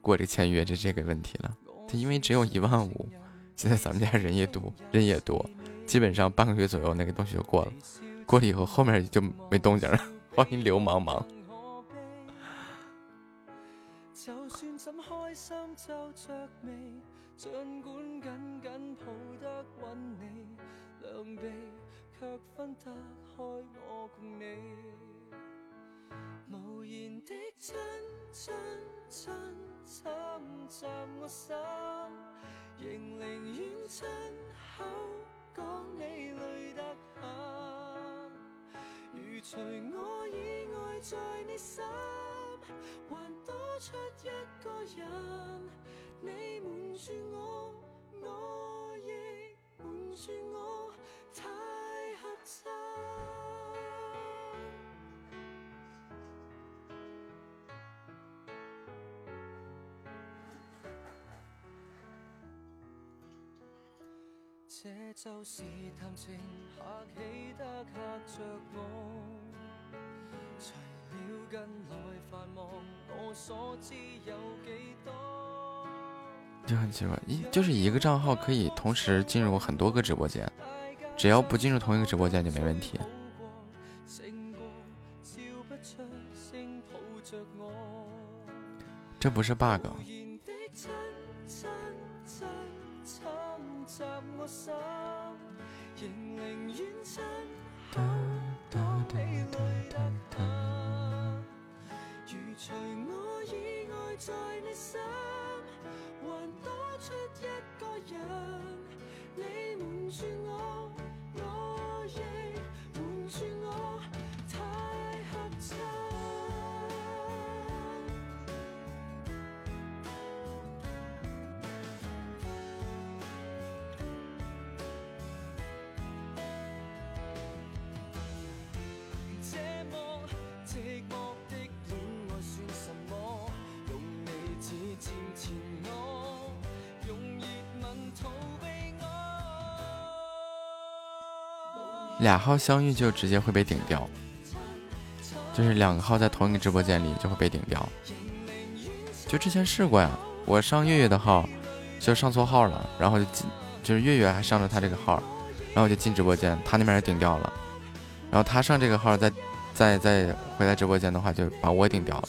过这个签约这这个问题了，他因为只有一万五，现在咱们家人也多，人也多。基本上半个月左右那个东西就过了。过了以后后面就没动静了 欢迎流氓氓就算怎开心着管抱得你。臂分得我共你。言的我心仍宁愿亲口讲你累得很。如除我以外在你心，还多出一个人，你瞒住我，我亦瞒住我，太合襯。這就是談情客氣得嚇着我，除了近來繁忙，我所知有幾多？就很奇怪，一就是一個賬號可以同時進入很多個直播間，只要不進入同一個直播間就沒問題。勝過笑不出聲抱着我。這不是 bug，俩号相遇就直接会被顶掉，就是两个号在同一个直播间里就会被顶掉。就之前试过呀，我上月月的号就上错号了，然后就进，就是月月还上了他这个号，然后我就进直播间，他那边也顶掉了，然后他上这个号再再再回来直播间的话，就把我顶掉了。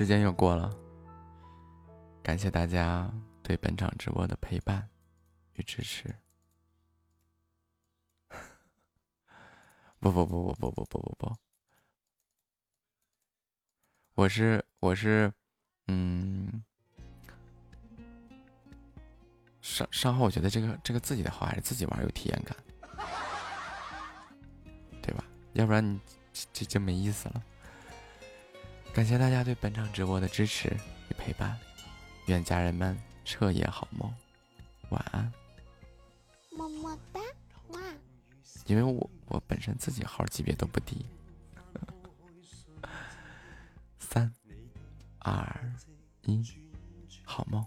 时间，又过了，感谢大家对本场直播的陪伴与支持。不不不不不不不不不，我是我是，嗯，上上号我觉得这个这个自己的号还是自己玩有体验感，对吧？要不然你这就没意思了。感谢大家对本场直播的支持与陪伴，愿家人们彻夜好梦，晚安。么么哒，哇！因为我我本身自己号级别都不低。三、二、一，好夢。